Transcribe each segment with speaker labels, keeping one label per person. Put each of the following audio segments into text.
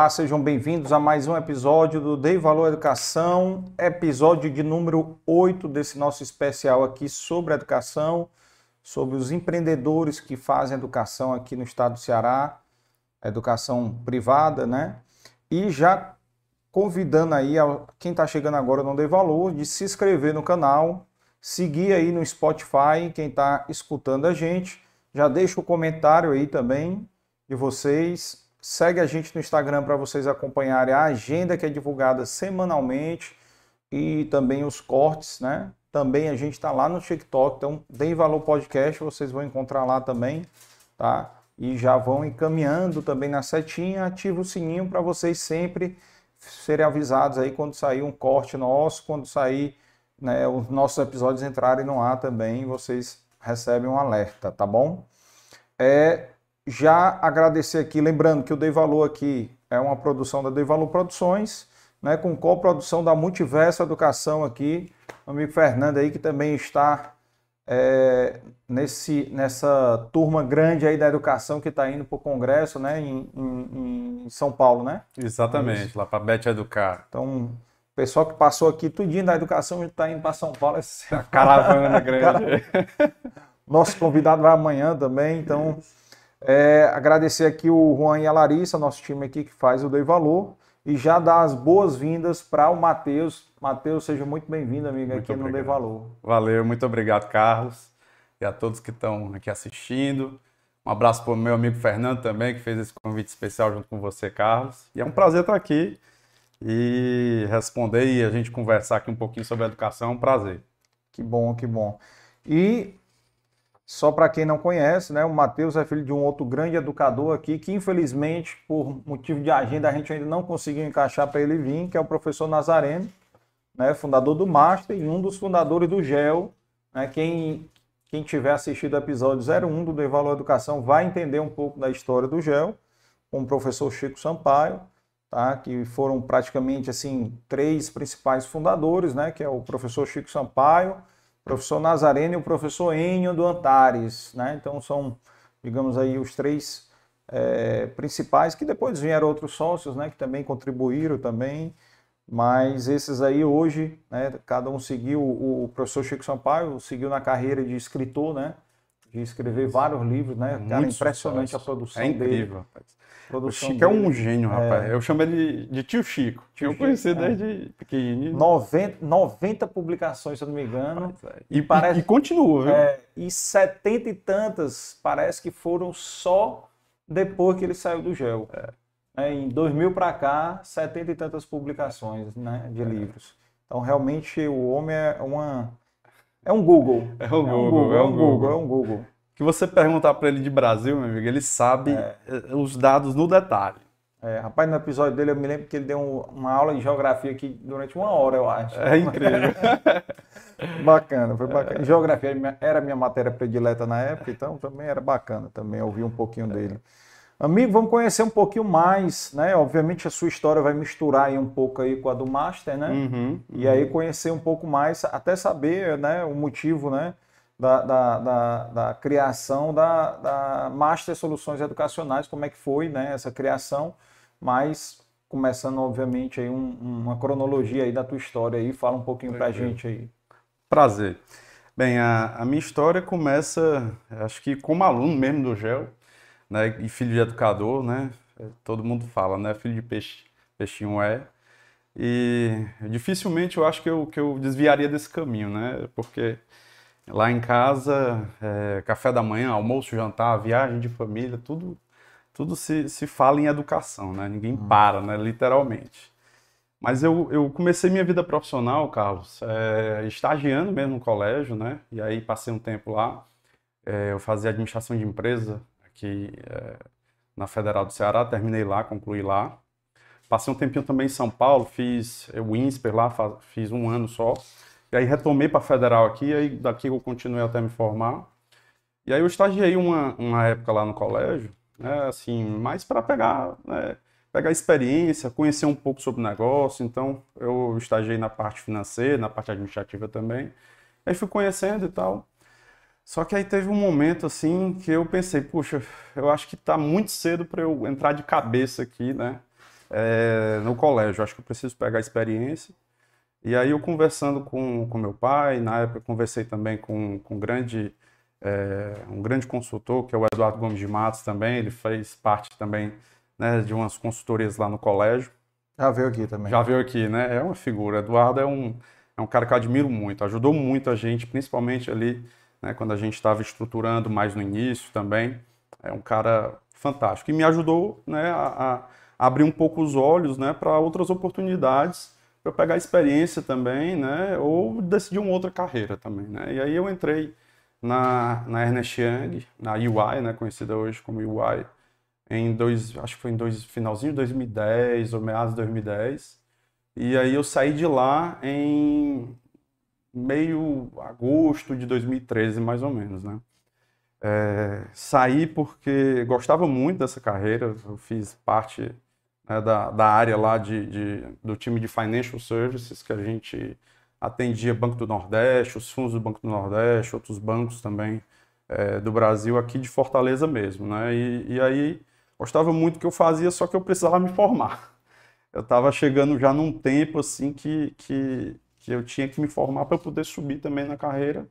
Speaker 1: Olá, sejam bem-vindos a mais um episódio do Dei Valor Educação, episódio de número 8 desse nosso especial aqui sobre educação, sobre os empreendedores que fazem educação aqui no estado do Ceará, educação privada, né? E já convidando aí a, quem está chegando agora não Dei Valor de se inscrever no canal, seguir aí no Spotify, quem está escutando a gente, já deixa o comentário aí também de vocês, Segue a gente no Instagram para vocês acompanharem a agenda que é divulgada semanalmente e também os cortes, né? Também a gente está lá no TikTok, então Dei Valor Podcast, vocês vão encontrar lá também, tá? E já vão encaminhando também na setinha, ativa o sininho para vocês sempre serem avisados aí quando sair um corte nosso, quando sair né, os nossos episódios entrarem no ar também, vocês recebem um alerta, tá bom? É, já agradecer aqui, lembrando que o Dei Valor aqui é uma produção da Dei Valor Produções, né, com coprodução da Multiverso Educação aqui, o amigo Fernando aí que também está é, nesse, nessa turma grande aí da educação que está indo para o Congresso, né, em, em, em, São Paulo, né?
Speaker 2: Exatamente, lá para a Bete Educar.
Speaker 1: Então, o pessoal que passou aqui tudinho da educação está indo para São Paulo, essa caravana grande. Nosso convidado vai amanhã também, então é, agradecer aqui o Juan e a Larissa, nosso time aqui que faz o Dei Valor, e já dar as boas-vindas para o Matheus. Matheus, seja muito bem-vindo, amigo, muito aqui obrigado. no Dei Valor.
Speaker 2: Valeu, muito obrigado, Carlos, e a todos que estão aqui assistindo. Um abraço para o meu amigo Fernando também, que fez esse convite especial junto com você, Carlos. E é um prazer estar aqui e responder e a gente conversar aqui um pouquinho sobre educação. É um prazer.
Speaker 1: Que bom, que bom. E só para quem não conhece, né, o Matheus é filho de um outro grande educador aqui, que infelizmente, por motivo de agenda, a gente ainda não conseguiu encaixar para ele vir, que é o professor Nazareno, né, fundador do Master e um dos fundadores do GEL. Né, quem, quem tiver assistido o episódio 01 do Devalor Educação vai entender um pouco da história do GEL, com o professor Chico Sampaio, tá, que foram praticamente assim três principais fundadores, né, que é o professor Chico Sampaio, professor Nazareno e o professor Enio do Antares, né? Então são, digamos aí, os três é, principais, que depois vieram outros sócios, né? Que também contribuíram também, mas esses aí hoje, né? Cada um seguiu, o, o professor Chico Sampaio seguiu na carreira de escritor, né? De escrever vários livros, né? Cara, impressionante sucesso. a produção
Speaker 2: é incrível, dele. Rapaz. O Chico dele. é um gênio, rapaz. É... Eu chamo ele de tio Chico. Tio eu conheci é. desde pequenininho.
Speaker 1: 90, 90 publicações, se eu não me engano.
Speaker 2: É. E, parece, e continua, viu?
Speaker 1: É, e 70 e tantas parece que foram só depois que ele saiu do gel. É. É, em 2000 para cá, 70 e tantas publicações né, de livros. Então, realmente, o homem é uma... É um Google.
Speaker 2: É um Google, é um Google. É um Google que você perguntar para ele de Brasil, meu amigo, ele sabe é. Eh, os dados no detalhe.
Speaker 1: É, rapaz, no episódio dele eu me lembro que ele deu uma aula de geografia aqui durante uma hora, eu acho.
Speaker 2: É incrível.
Speaker 1: bacana, foi bacana. Geografia era minha matéria predileta na época, então também era bacana também ouvir um pouquinho dele. Amigo, vamos conhecer um pouquinho mais, né? Obviamente a sua história vai misturar aí um pouco aí com a do Master, né? Uhum, e aí conhecer um pouco mais, até saber, né, o motivo, né? Da, da, da, da criação da, da Master Soluções Educacionais, como é que foi né, essa criação, mas começando, obviamente, aí um, uma cronologia aí da tua história aí, fala um pouquinho para a gente aí.
Speaker 2: Prazer. Bem, a, a, minha história começa, acho que como aluno mesmo do GEL, né, e filho de educador, né, todo mundo fala, né, filho de peixe, peixinho é, e dificilmente eu acho que eu, que eu desviaria desse caminho, né, porque Lá em casa, é, café da manhã, almoço, jantar, viagem de família, tudo, tudo se, se fala em educação, né? Ninguém hum. para, né? Literalmente. Mas eu, eu comecei minha vida profissional, Carlos, é, estagiando mesmo no colégio, né? E aí passei um tempo lá. É, eu fazia administração de empresa aqui é, na Federal do Ceará, terminei lá, concluí lá. Passei um tempinho também em São Paulo, fiz o INSPER lá, fiz um ano só. E aí retomei para federal aqui, aí daqui eu continuei até me formar. E aí eu estagiei uma, uma época lá no colégio, né, assim, mais para pegar, né, pegar experiência, conhecer um pouco sobre o negócio. Então eu estagiei na parte financeira, na parte administrativa também. Aí fui conhecendo e tal. Só que aí teve um momento assim que eu pensei, puxa, eu acho que está muito cedo para eu entrar de cabeça aqui, né? é, no colégio. Acho que eu preciso pegar experiência. E aí eu conversando com, com meu pai, na época conversei também com, com um, grande, é, um grande consultor, que é o Eduardo Gomes de Matos também, ele fez parte também né, de umas consultorias lá no colégio.
Speaker 1: Já veio aqui também.
Speaker 2: Já veio aqui, né? É uma figura. Eduardo é um, é um cara que eu admiro muito, ajudou muito a gente, principalmente ali, né, quando a gente estava estruturando mais no início também. É um cara fantástico. E me ajudou né, a, a abrir um pouco os olhos né, para outras oportunidades para pegar experiência também, né? Ou decidir uma outra carreira também, né? E aí eu entrei na, na Ernest Young, na UI, né? Conhecida hoje como UI, em dois, acho que foi em dois, finalzinho de 2010 ou meados de 2010. E aí eu saí de lá em meio agosto de 2013, mais ou menos, né? É, saí porque gostava muito dessa carreira, eu fiz parte né, da, da área lá de, de, do time de Financial Services, que a gente atendia Banco do Nordeste, os fundos do Banco do Nordeste, outros bancos também é, do Brasil, aqui de Fortaleza mesmo. Né? E, e aí gostava muito do que eu fazia, só que eu precisava me formar. Eu estava chegando já num tempo assim que, que, que eu tinha que me formar para poder subir também na carreira.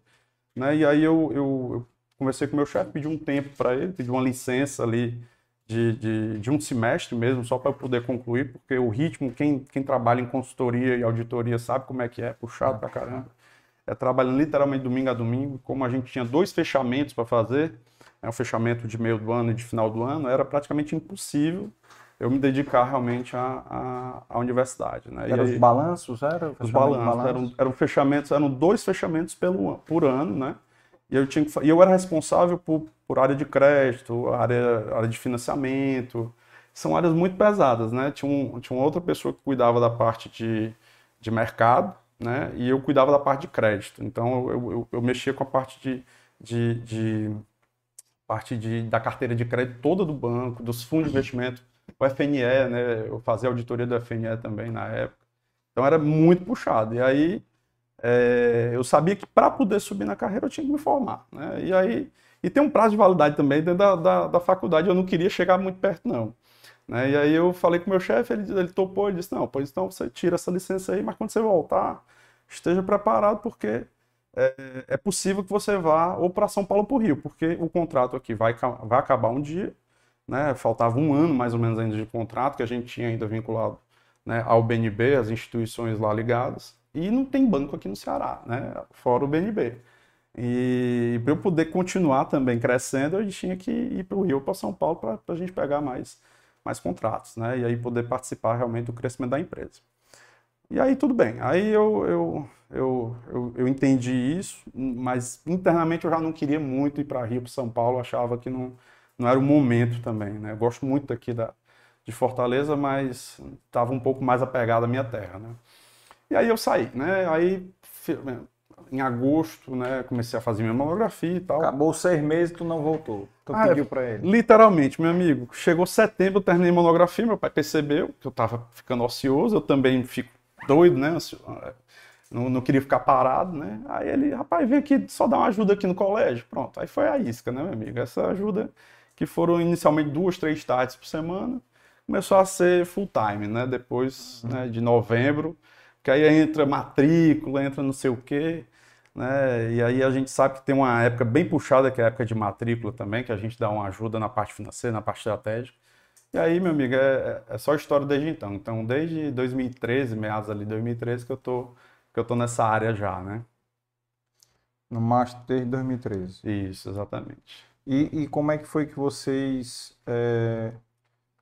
Speaker 2: Né? E aí eu, eu, eu conversei com meu chefe, pedi um tempo para ele, pedi uma licença ali de, de, de um semestre mesmo, só para poder concluir, porque o ritmo, quem, quem trabalha em consultoria e auditoria sabe como é que é, puxado pra caramba. É trabalhando literalmente domingo a domingo, como a gente tinha dois fechamentos para fazer, é um fechamento de meio do ano e de final do ano, era praticamente impossível eu me dedicar realmente à, à, à universidade. Né?
Speaker 1: Eram os balanços?
Speaker 2: Era os balanços, balanço? eram, eram fechamentos, eram dois fechamentos pelo, por ano, né? E eu, tinha que, e eu era responsável por, por área de crédito, área, área de financiamento. São áreas muito pesadas, né? Tinha, um, tinha uma outra pessoa que cuidava da parte de, de mercado, né? E eu cuidava da parte de crédito. Então eu, eu, eu mexia com a parte de, de, de, parte de, da carteira de crédito toda do banco, dos fundos de investimento, o FNE, né? Eu fazia auditoria do FNE também na época. Então era muito puxado. E aí é, eu sabia que para poder subir na carreira eu tinha que me formar. Né? E aí e tem um prazo de validade também dentro da, da, da faculdade, eu não queria chegar muito perto, não. Né? E aí eu falei com o meu chefe, ele, ele topou, ele disse, não, pois então você tira essa licença aí, mas quando você voltar, esteja preparado, porque é, é possível que você vá ou para São Paulo ou para o Rio, porque o contrato aqui vai, vai acabar um dia, né? faltava um ano mais ou menos ainda de contrato, que a gente tinha ainda vinculado né, ao BNB, as instituições lá ligadas, e não tem banco aqui no Ceará, né? fora o BNB. E para eu poder continuar também crescendo, eu tinha que ir para o Rio, para São Paulo, para a gente pegar mais, mais contratos, né? E aí poder participar realmente do crescimento da empresa. E aí tudo bem. Aí eu, eu, eu, eu, eu entendi isso, mas internamente eu já não queria muito ir para Rio, para São Paulo, achava que não, não era o momento também, né? Eu gosto muito daqui da, de Fortaleza, mas estava um pouco mais apegado à minha terra, né? E aí eu saí, né? Aí em agosto, né, comecei a fazer minha mamografia e tal.
Speaker 1: Acabou seis meses e tu não voltou. Tu ah, pediu para ele.
Speaker 2: Literalmente, meu amigo. Chegou setembro, eu terminei a mamografia, meu pai percebeu que eu tava ficando ocioso, eu também fico doido, né? Não, não queria ficar parado, né? Aí ele, rapaz, vem aqui só dar uma ajuda aqui no colégio. Pronto, aí foi a isca, né, meu amigo? Essa ajuda que foram inicialmente duas, três tardes por semana, começou a ser full time, né? Depois uhum. né, de novembro, que aí entra matrícula, entra não sei o quê. Né? E aí a gente sabe que tem uma época bem puxada, que é a época de matrícula também, que a gente dá uma ajuda na parte financeira, na parte estratégica. E aí, meu amigo, é, é só história desde então. Então, desde 2013, meados ali de 2013, que eu tô, que eu tô nessa área já, né?
Speaker 1: No Master desde 2013.
Speaker 2: Isso, exatamente.
Speaker 1: E, e como é que foi que vocês é,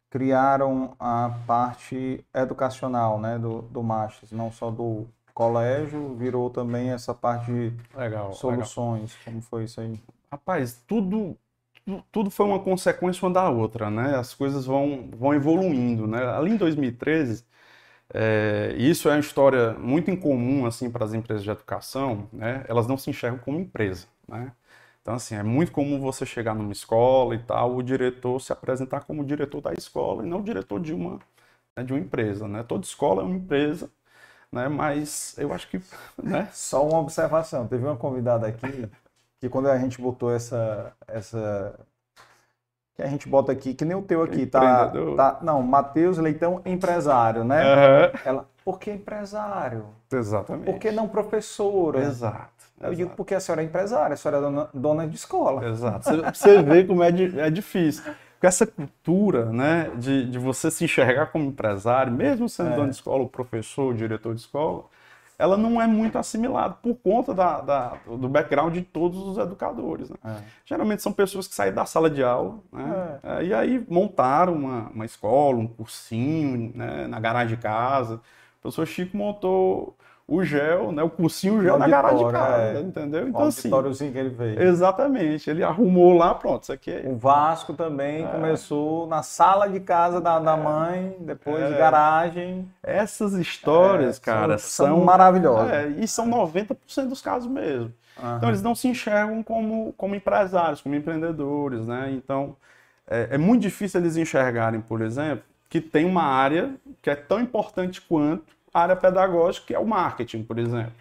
Speaker 1: criaram a parte educacional né, do, do Master, não só do colégio virou também essa parte de legal, soluções. Legal. Como foi isso aí?
Speaker 2: Rapaz, tudo tudo foi uma consequência uma da outra, né? As coisas vão, vão evoluindo, né? Ali em 2013, é, isso é uma história muito incomum assim para as empresas de educação, né? Elas não se enxergam como empresa, né? Então assim é muito comum você chegar numa escola e tal, o diretor se apresentar como diretor da escola e não diretor de uma né, de uma empresa, né? Toda escola é uma empresa né? Mas eu acho que, né?
Speaker 1: Só uma observação. Teve uma convidada aqui que quando a gente botou essa essa que a gente bota aqui, que nem o teu aqui, tá, tá não, Matheus Leitão, empresário, né?
Speaker 2: Uhum.
Speaker 1: Ela, por que empresário?
Speaker 2: Exatamente.
Speaker 1: Por que não professora?
Speaker 2: Exato.
Speaker 1: Eu digo porque a senhora é empresária, a senhora é dona, dona de escola.
Speaker 2: Exato. Você vê como é, é difícil. Porque essa cultura, né, de, de você se enxergar como empresário, mesmo sendo é. dono de escola, o professor, o diretor de escola, ela não é muito assimilada por conta da, da, do background de todos os educadores. Né? É. Geralmente são pessoas que saem da sala de aula né? é. e aí montaram uma, uma escola, um cursinho né? na garagem de casa. O professor Chico montou o gel, né, o cursinho gel na garagem de casa, é. entendeu?
Speaker 1: Então, o assim, que ele veio.
Speaker 2: Exatamente, ele arrumou lá, pronto, isso aqui é...
Speaker 1: O Vasco também é. começou na sala de casa da, da é. mãe, depois de é. garagem.
Speaker 2: Essas histórias, é, cara, são, são
Speaker 1: maravilhosas.
Speaker 2: e são 90% dos casos mesmo. Uhum. Então, eles não se enxergam como, como empresários, como empreendedores, né? Então, é muito difícil eles enxergarem, por exemplo, que tem uma área que é tão importante quanto área pedagógica, que é o marketing, por exemplo.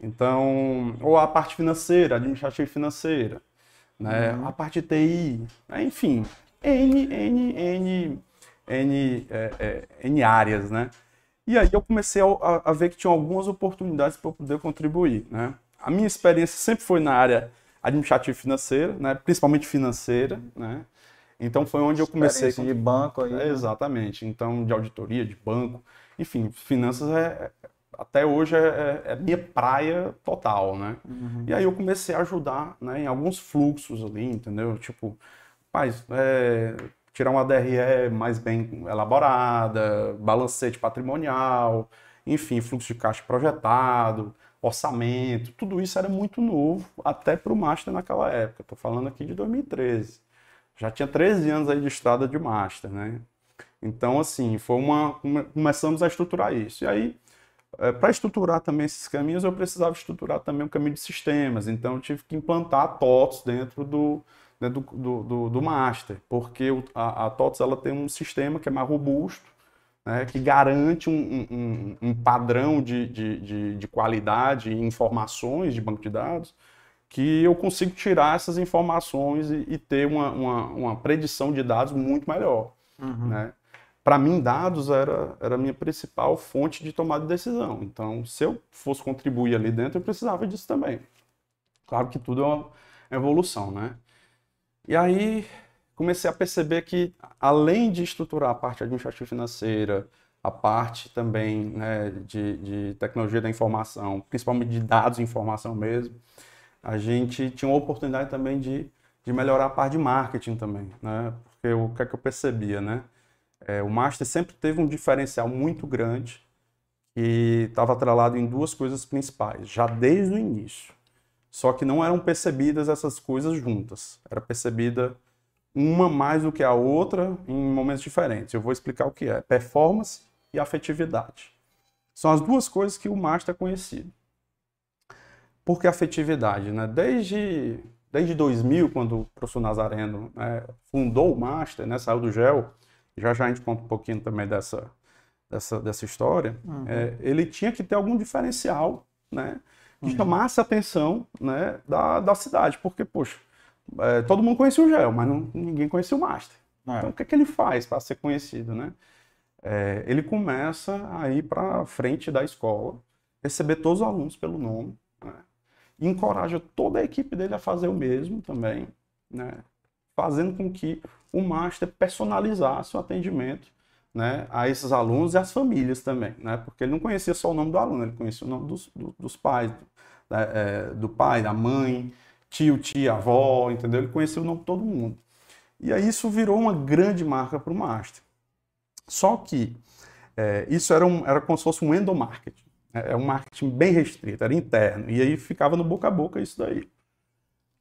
Speaker 2: Então, ou a parte financeira, administrativa financeira, né? Uhum. a parte TI, né? enfim, N, N, N, N, é, é, N áreas, né? E aí eu comecei a, a ver que tinha algumas oportunidades para eu poder contribuir, né? A minha experiência sempre foi na área administrativa financeira, né? principalmente financeira, né? Então foi onde eu comecei.
Speaker 1: Com... de banco aí.
Speaker 2: É, exatamente. Então, de auditoria, de banco. Enfim, finanças é, até hoje é, é, é minha praia total, né? Uhum. E aí eu comecei a ajudar né, em alguns fluxos ali, entendeu? Tipo, paz, é, tirar uma DRE mais bem elaborada, balancete patrimonial, enfim, fluxo de caixa projetado, orçamento, tudo isso era muito novo até para o Master naquela época. Estou falando aqui de 2013. Já tinha 13 anos aí de estrada de Master, né? Então, assim, foi uma, começamos a estruturar isso. E aí, é, para estruturar também esses caminhos, eu precisava estruturar também o um caminho de sistemas. Então, eu tive que implantar a TOTS dentro do, dentro do, do, do master, porque a, a TOTS ela tem um sistema que é mais robusto, né, que garante um, um, um padrão de, de, de, de qualidade e informações de banco de dados que eu consigo tirar essas informações e, e ter uma, uma, uma, predição de dados muito melhor. Uhum. Né? Para mim, dados era, era a minha principal fonte de tomada de decisão. Então, se eu fosse contribuir ali dentro, eu precisava disso também. Claro que tudo é uma evolução, né? E aí, comecei a perceber que, além de estruturar a parte administrativa financeira, a parte também né, de, de tecnologia da informação, principalmente de dados e informação mesmo, a gente tinha uma oportunidade também de, de melhorar a parte de marketing também, né? Porque o que é que eu percebia, né? É, o Master sempre teve um diferencial muito grande que estava atrelado em duas coisas principais, já desde o início. Só que não eram percebidas essas coisas juntas. Era percebida uma mais do que a outra em momentos diferentes. Eu vou explicar o que é performance e afetividade. São as duas coisas que o Master é conhecido. Por que afetividade? Né? Desde, desde 2000, quando o professor Nazareno né, fundou o Master, né, saiu do GEL, já já a gente conta um pouquinho também dessa, dessa, dessa história, uhum. é, ele tinha que ter algum diferencial, né? Que uhum. chamasse a atenção né, da, da cidade, porque, poxa, é, todo mundo conhecia o Gel, mas não, ninguém conhecia o Master. É. Então, o que, é que ele faz para ser conhecido, né? É, ele começa a ir para frente da escola, receber todos os alunos pelo nome, né? e encoraja toda a equipe dele a fazer o mesmo também, né? Fazendo com que o master personalizasse o atendimento né, a esses alunos e às famílias também, né, porque ele não conhecia só o nome do aluno, ele conhecia o nome dos, do, dos pais, do, é, do pai, da mãe, tio, tia, avó, entendeu? Ele conhecia o nome de todo mundo. E aí isso virou uma grande marca para o master. Só que é, isso era, um, era como se fosse um endomarketing, né, é um marketing bem restrito, era interno, e aí ficava no boca a boca isso daí.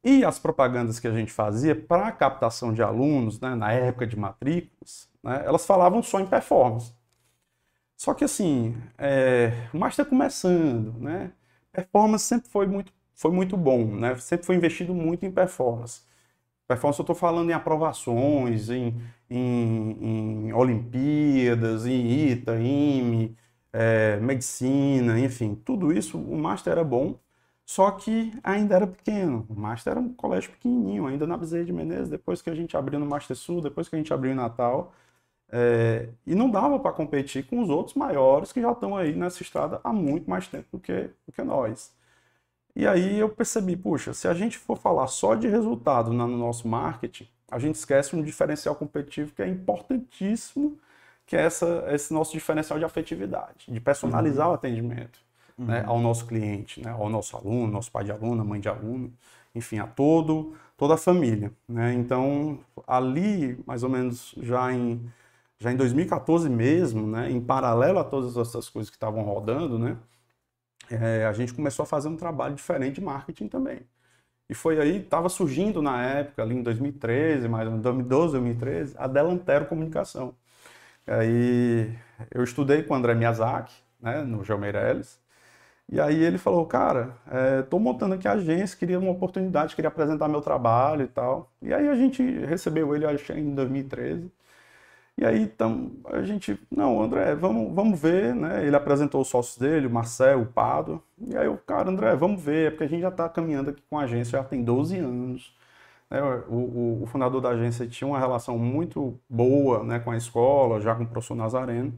Speaker 2: E as propagandas que a gente fazia para a captação de alunos, né, na época de matrículas, né, elas falavam só em performance. Só que assim, é, o Master começando, né, performance sempre foi muito, foi muito bom, né, sempre foi investido muito em performance. Performance eu estou falando em aprovações, em, em, em Olimpíadas, em ITA, IME, é, medicina, enfim, tudo isso o Master era bom Só que ainda era pequeno. O Master era um colégio pequenininho, ainda na Bezerra de Menezes, depois que a gente abriu no Master Sul, depois que a gente abriu em Natal. É, e não dava para competir com os outros maiores que já estão aí nessa estrada há muito mais tempo do que, do que nós. E aí eu percebi, puxa, se a gente for falar só de resultado no nosso marketing, a gente esquece um diferencial competitivo que é importantíssimo, que é essa, esse nosso diferencial de afetividade, de personalizar uhum. o atendimento uhum. né, ao nosso cliente, né, ao nosso aluno, nosso pai de aluno, mãe de aluno, enfim, a todo, toda a família. Né? Então, ali, mais ou menos já em, já em 2014 mesmo, né, em paralelo a todas essas coisas que estavam rodando, né, é, a gente começou a fazer um trabalho diferente de marketing também. E foi aí, estava surgindo na época, ali em 2013, mais ou menos, 2012, 2013, a Delantero Comunicação. Aí eu estudei com o André Miyazaki, né, no Geo Meirelles, e aí ele falou, cara, estou é, montando aqui a agência, queria uma oportunidade, queria apresentar meu trabalho e tal. E aí a gente recebeu ele, acho em 2013. E aí então, a gente, não, André, vamos, vamos ver, né? Ele apresentou os sócios dele, o Marcel, o Pado. E aí o cara, André, vamos ver, porque a gente já está caminhando aqui com a agência, já tem 12 anos. Né? O, o, o, fundador da agência tinha uma relação muito boa né, com a escola, já com o professor Nazareno.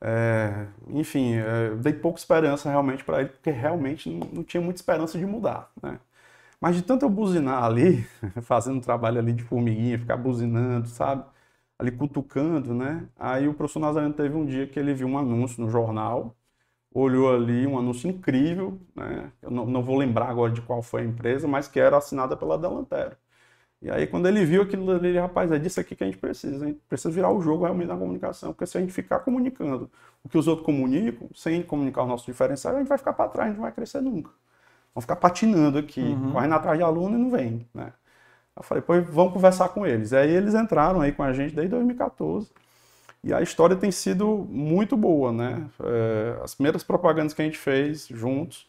Speaker 2: É, enfim, é, dei pouca esperança realmente para ele, porque realmente não, não, tinha muita esperança de mudar, né? Mas de tanto eu buzinar ali, fazendo trabalho ali de formiguinha, ficar buzinando, sabe? Ali cutucando, né? Aí o professor Nazareno teve um dia que ele viu um anúncio no jornal, olhou ali um anúncio incrível, né? Eu não, não vou lembrar agora de qual foi a empresa, mas que era assinada pela Delantero. E aí, quando ele viu aquilo ali, rapaz, é disso aqui que a gente precisa. A gente precisa virar o jogo realmente na comunicação. Porque se a gente ficar comunicando o que os outros comunicam, sem comunicar o nosso diferencial, a gente vai ficar para trás, a gente não vai crescer nunca. Vamos ficar patinando aqui, uhum. correndo atrás de aluno e não vem, né? Eu falei, pois vamos conversar com eles. Aí eles entraram aí com a gente desde 2014. E a história tem sido muito boa, né? É, as primeiras propagandas que a gente fez juntos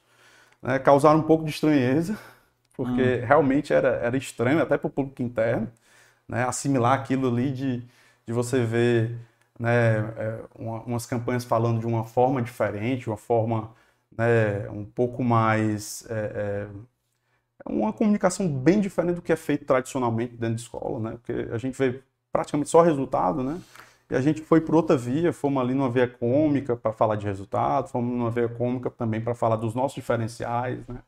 Speaker 2: né, causaram um pouco de estranheza, porque hum. realmente era, era estranho até para o público interno, né, assimilar aquilo ali de, de você ver né, é, uma, umas campanhas falando de uma forma diferente, uma forma né, um pouco mais. É, é, uma comunicação bem diferente do que é feito tradicionalmente dentro de escola, né, porque a gente vê praticamente só resultado, né? E a gente foi por outra via, fomos ali numa via cômica para falar de resultado, fomos numa via cômica também para falar dos nossos diferenciais, né?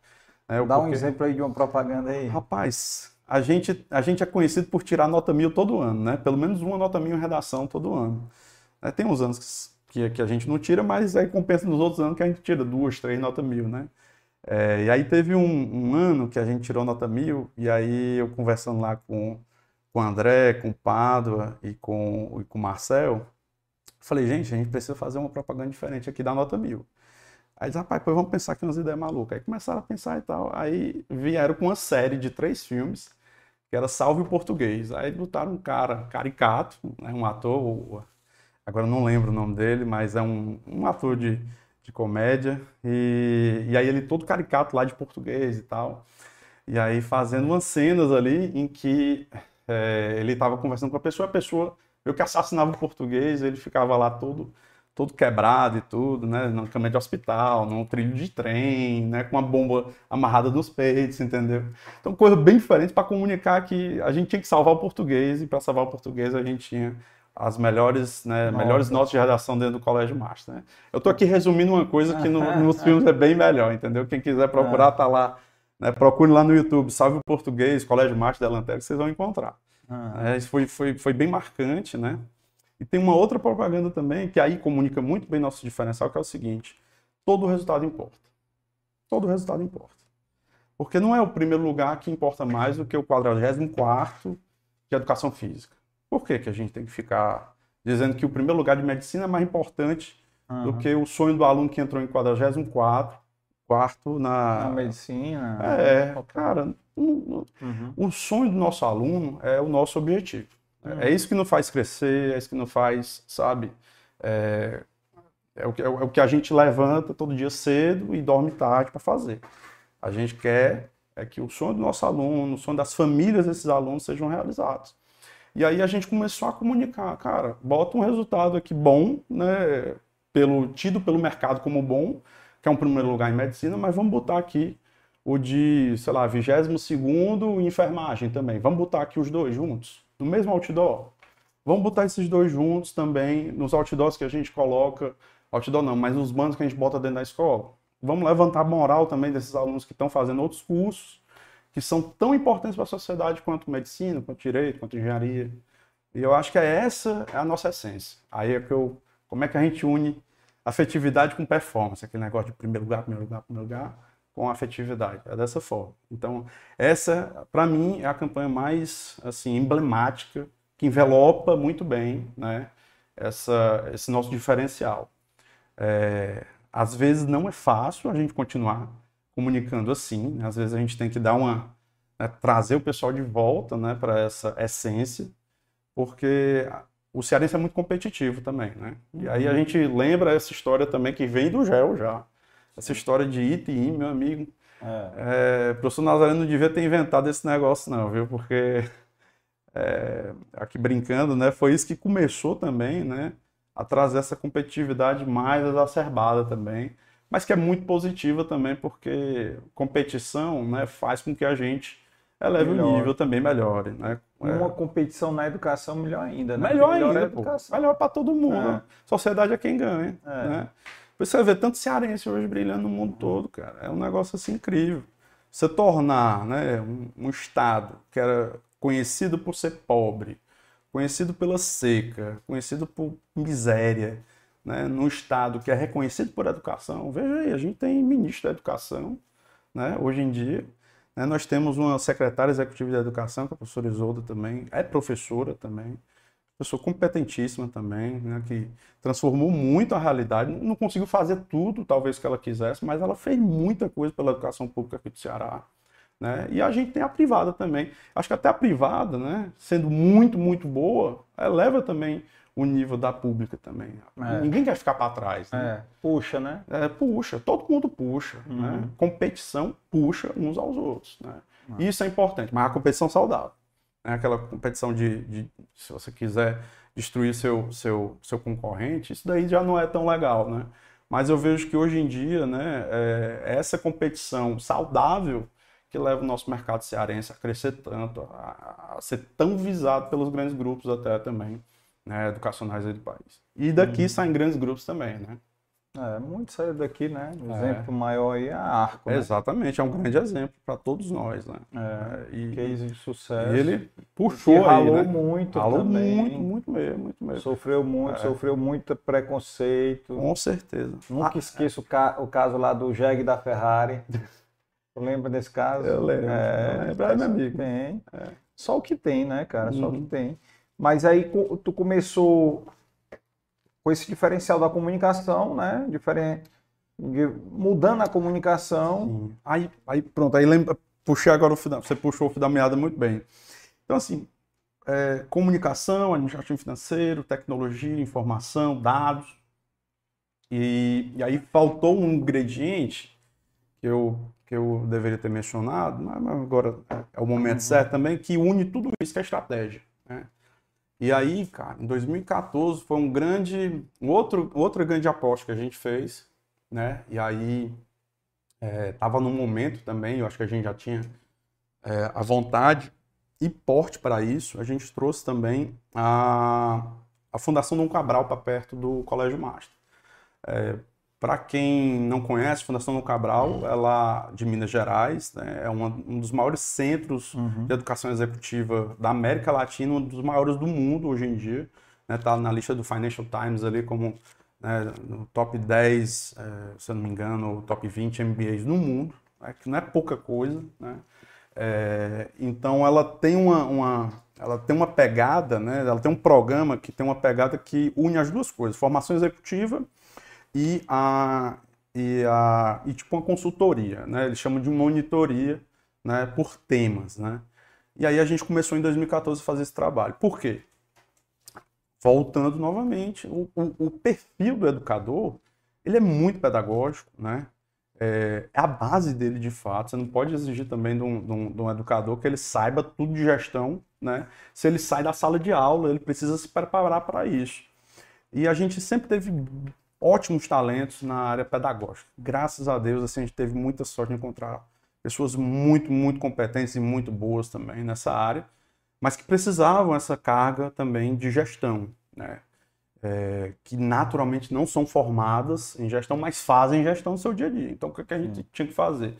Speaker 1: É, Dá um exemplo aí de uma propaganda aí.
Speaker 2: Rapaz, a gente, a gente é conhecido por tirar nota mil todo ano, né? Pelo menos uma nota mil em redação todo ano. É, tem uns anos que, que a gente não tira, mas aí compensa nos outros anos que a gente tira duas, três nota mil, né? É, e aí teve um, um, ano que a gente tirou nota mil, e aí eu conversando lá com, com o André, com o Pádua e com, e com o Marcel, falei, gente, a gente precisa fazer uma propaganda diferente aqui da nota mil. Aí diz, rapaz, depois vamos pensar aqui umas ideias malucas. Aí começaram a pensar e tal. Aí vieram com uma série de três filmes, que era Salve o Português. Aí botaram um cara caricato, né, um ator, agora não lembro o nome dele, mas é um, um ator de, de comédia. E, e aí ele todo caricato lá de português e tal. E aí fazendo umas cenas ali em que é, ele estava conversando com a pessoa, a pessoa eu que assassinava o português, ele ficava lá todo todo quebrado e tudo, né? Na cama de hospital, num trilho de trem, né? Com uma bomba amarrada nos peitos, entendeu? Então, coisa bem diferente para comunicar que a gente tinha que salvar o português e para salvar o português a gente tinha as melhores, né, melhores notas de redação dentro do Colégio Master, né? Eu estou aqui resumindo uma coisa que no, nos filmes é bem melhor, entendeu? Quem quiser procurar, tá lá, né? Procure lá no YouTube, Salve o Português, Colégio Master da Lanterna, que vocês vão encontrar. É, isso foi, foi, foi bem marcante, né? E tem uma outra propaganda também, que aí comunica muito bem nosso diferencial, que é o seguinte: todo resultado importa. Todo resultado importa. Porque não é o primeiro lugar que importa mais do que o 44 de educação física. Por que, que a gente tem que ficar dizendo que o primeiro lugar de medicina é mais importante uhum. do que o sonho do aluno que entrou em 44 quarto na...
Speaker 1: na medicina?
Speaker 2: É, cara, uhum. o sonho do nosso aluno é o nosso objetivo. É isso que nos faz crescer, é isso que nos faz, sabe? É, é, o que, é o que a gente levanta todo dia cedo e dorme tarde para fazer. A gente quer é que o sonho do nosso aluno, o sonho das famílias desses alunos sejam realizados. E aí a gente começou a comunicar, cara, bota um resultado aqui bom, né, pelo tido pelo mercado como bom, que é um primeiro lugar em medicina, mas vamos botar aqui o de, sei lá, 22 segundo enfermagem também. Vamos botar aqui os dois juntos, no mesmo outdoor. Vamos botar esses dois juntos também nos outdoors que a gente coloca, outdoor não, mas nos bandos que a gente bota dentro da escola. Vamos levantar a moral também desses alunos que estão fazendo outros cursos, que são tão importantes para a sociedade quanto medicina, quanto direito, quanto engenharia. E eu acho que é essa é a nossa essência. Aí é que eu, como é que a gente une afetividade com performance, aquele negócio de primeiro lugar, primeiro lugar, primeiro lugar, com afetividade. É dessa forma. Então, essa, para mim, é a campanha mais assim emblemática, que envelopa muito bem né, essa, esse nosso diferencial. É, às vezes não é fácil a gente continuar comunicando assim, né? às vezes a gente tem que dar uma. Né, trazer o pessoal de volta né, para essa essência, porque o cearense é muito competitivo também, né? E aí a uhum. gente lembra essa história também que vem do GEL já. Essa história de ITI, meu amigo. É. É, o professor Nazareno não devia ter inventado esse negócio não, viu? Porque, é, aqui brincando, né? Foi isso que começou também, né? A trazer essa competitividade mais exacerbada também. Mas que é muito positiva também, porque competição né, faz com que a gente eleve melhor. o nível também melhore, né?
Speaker 1: Uma é. competição na educação melhor ainda, né?
Speaker 2: Melhor ainda, melhor, educação. melhor para todo mundo. É. Sociedade é quem ganha, é. né? Você vê tanto cearense hoje brilhando no mundo todo, cara. É um negócio assim incrível. Você tornar, né, um, um estado que era conhecido por ser pobre, conhecido pela seca, conhecido por miséria, né, num estado que é reconhecido por educação. Veja aí, a gente tem ministro da educação, né, hoje em dia, né? Nós temos uma secretária executiva de educação, que é a professora Isolda também, é professora também, pessoa competentíssima também, né? que transformou muito a realidade. Não conseguiu fazer tudo, talvez, que ela quisesse, mas ela fez muita coisa pela educação pública aqui do Ceará. Né? E a gente tem a privada também. Acho que até a privada, né, sendo muito, muito boa, eleva também o nível da pública também. É. Ninguém quer ficar para trás. Né?
Speaker 1: É. Puxa, né?
Speaker 2: É, puxa, todo mundo puxa. Né? Uhum. Né? Competição puxa uns aos outros. Né? Uhum. Isso é importante, mas a competição saudável. Né? Aquela competição de, de, se você quiser destruir seu, seu, seu concorrente, isso daí já não é tão legal, né? Mas eu vejo que hoje em dia, né, é, essa competição saudável que leva o nosso mercado cearense a crescer tanto, a, a ser tão visado pelos grandes grupos até também né, educacionais do país. E daqui hum. saem grandes grupos também, né?
Speaker 1: É, muito saiu daqui, né? O é. exemplo maior aí é a Arco.
Speaker 2: Né? Exatamente, é um grande exemplo para todos nós, né?
Speaker 1: É, e, case de sucesso.
Speaker 2: E ele puxou e
Speaker 1: ralou
Speaker 2: aí, né?
Speaker 1: muito ralou também.
Speaker 2: muito, muito mesmo, muito mesmo.
Speaker 1: Sofreu muito, é. sofreu muito preconceito.
Speaker 2: Com certeza.
Speaker 1: Nunca ah, esqueço o, ca o caso lá do Jeg da Ferrari. Tu lembra desse caso?
Speaker 2: Eu lembro. É,
Speaker 1: lembro, é meu amigo. Tem. É. Só o que tem, né, cara? Só o que uhum. tem. Mas aí tu começou com esse diferencial da comunicação, né? Diferente, mudando a comunicação.
Speaker 2: Sim. Aí, aí pronto, aí lembra, puxei agora o fio da, você puxou o fio da meada muito bem. Então assim, é, comunicação, administração financeiro, tecnologia, informação, dados. E, e aí faltou um ingrediente que eu, que eu deveria ter mencionado, mas agora é o momento uhum. certo também, que une tudo isso que é estratégia. Né? E aí, cara, em 2014 foi um grande, um outro, outra grande aposta que a gente fez, né? E aí é, tava num momento também, eu acho que a gente já tinha é, a vontade e porte para isso. A gente trouxe também a, a Fundação Dom Cabral para perto do Colégio Master. É, para quem não conhece, a Fundação do Cabral, ela de Minas Gerais, né, é uma, um dos maiores centros uhum. de educação executiva da América Latina, um dos maiores do mundo hoje em dia. Está né, na lista do Financial Times ali como né, no top 10, é, se eu não me engano, ou top 20 MBAs no mundo, né, que não é pouca coisa. Né? É, então ela tem uma, uma, ela tem uma pegada, né, ela tem um programa que tem uma pegada que une as duas coisas, formação executiva e a e a e tipo uma consultoria, né? Eles chamam de monitoria, né, por temas, né? E aí a gente começou em 2014 a fazer esse trabalho. Por quê? Voltando novamente, o, o, o perfil do educador, ele é muito pedagógico, né? É, é, a base dele de fato. Você não pode exigir também de um, de, um, de um, educador que ele saiba tudo de gestão, né? Se ele sai da sala de aula, ele precisa se preparar para isso. E a gente sempre teve ótimos talentos na área pedagógica. Graças a Deus, assim, a gente teve muita sorte de encontrar pessoas muito, muito competentes e muito boas também nessa área, mas que precisavam essa carga também de gestão, né? É, que naturalmente não são formadas em gestão, mas fazem gestão no seu dia a dia. Então, o que, a gente tinha que fazer?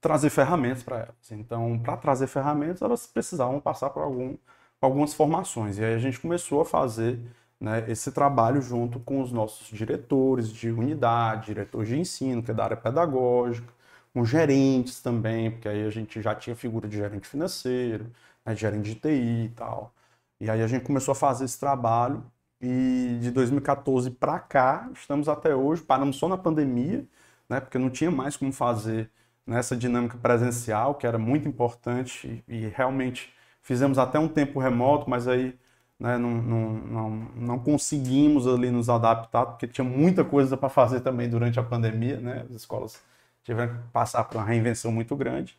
Speaker 2: Trazer ferramentas para elas. Então, para trazer ferramentas, elas precisavam passar por algum, algumas formações. E aí a gente começou a fazer né, esse trabalho junto com os nossos diretores de unidade, diretores de ensino, que é da área pedagógica, com gerentes também, porque aí a gente já tinha figura de gerente financeiro, né, gerente de TI e tal. E aí a gente começou a fazer esse trabalho e de 2014 para cá, estamos até hoje, paramos só na pandemia, né, porque não tinha mais como fazer nessa dinâmica presencial, que era muito importante e, e realmente fizemos até um tempo remoto, mas aí né, não, não, não, não, conseguimos ali nos adaptar, porque tinha muita coisa para fazer também durante a pandemia, né, as escolas tiveram que passar por uma reinvenção muito grande.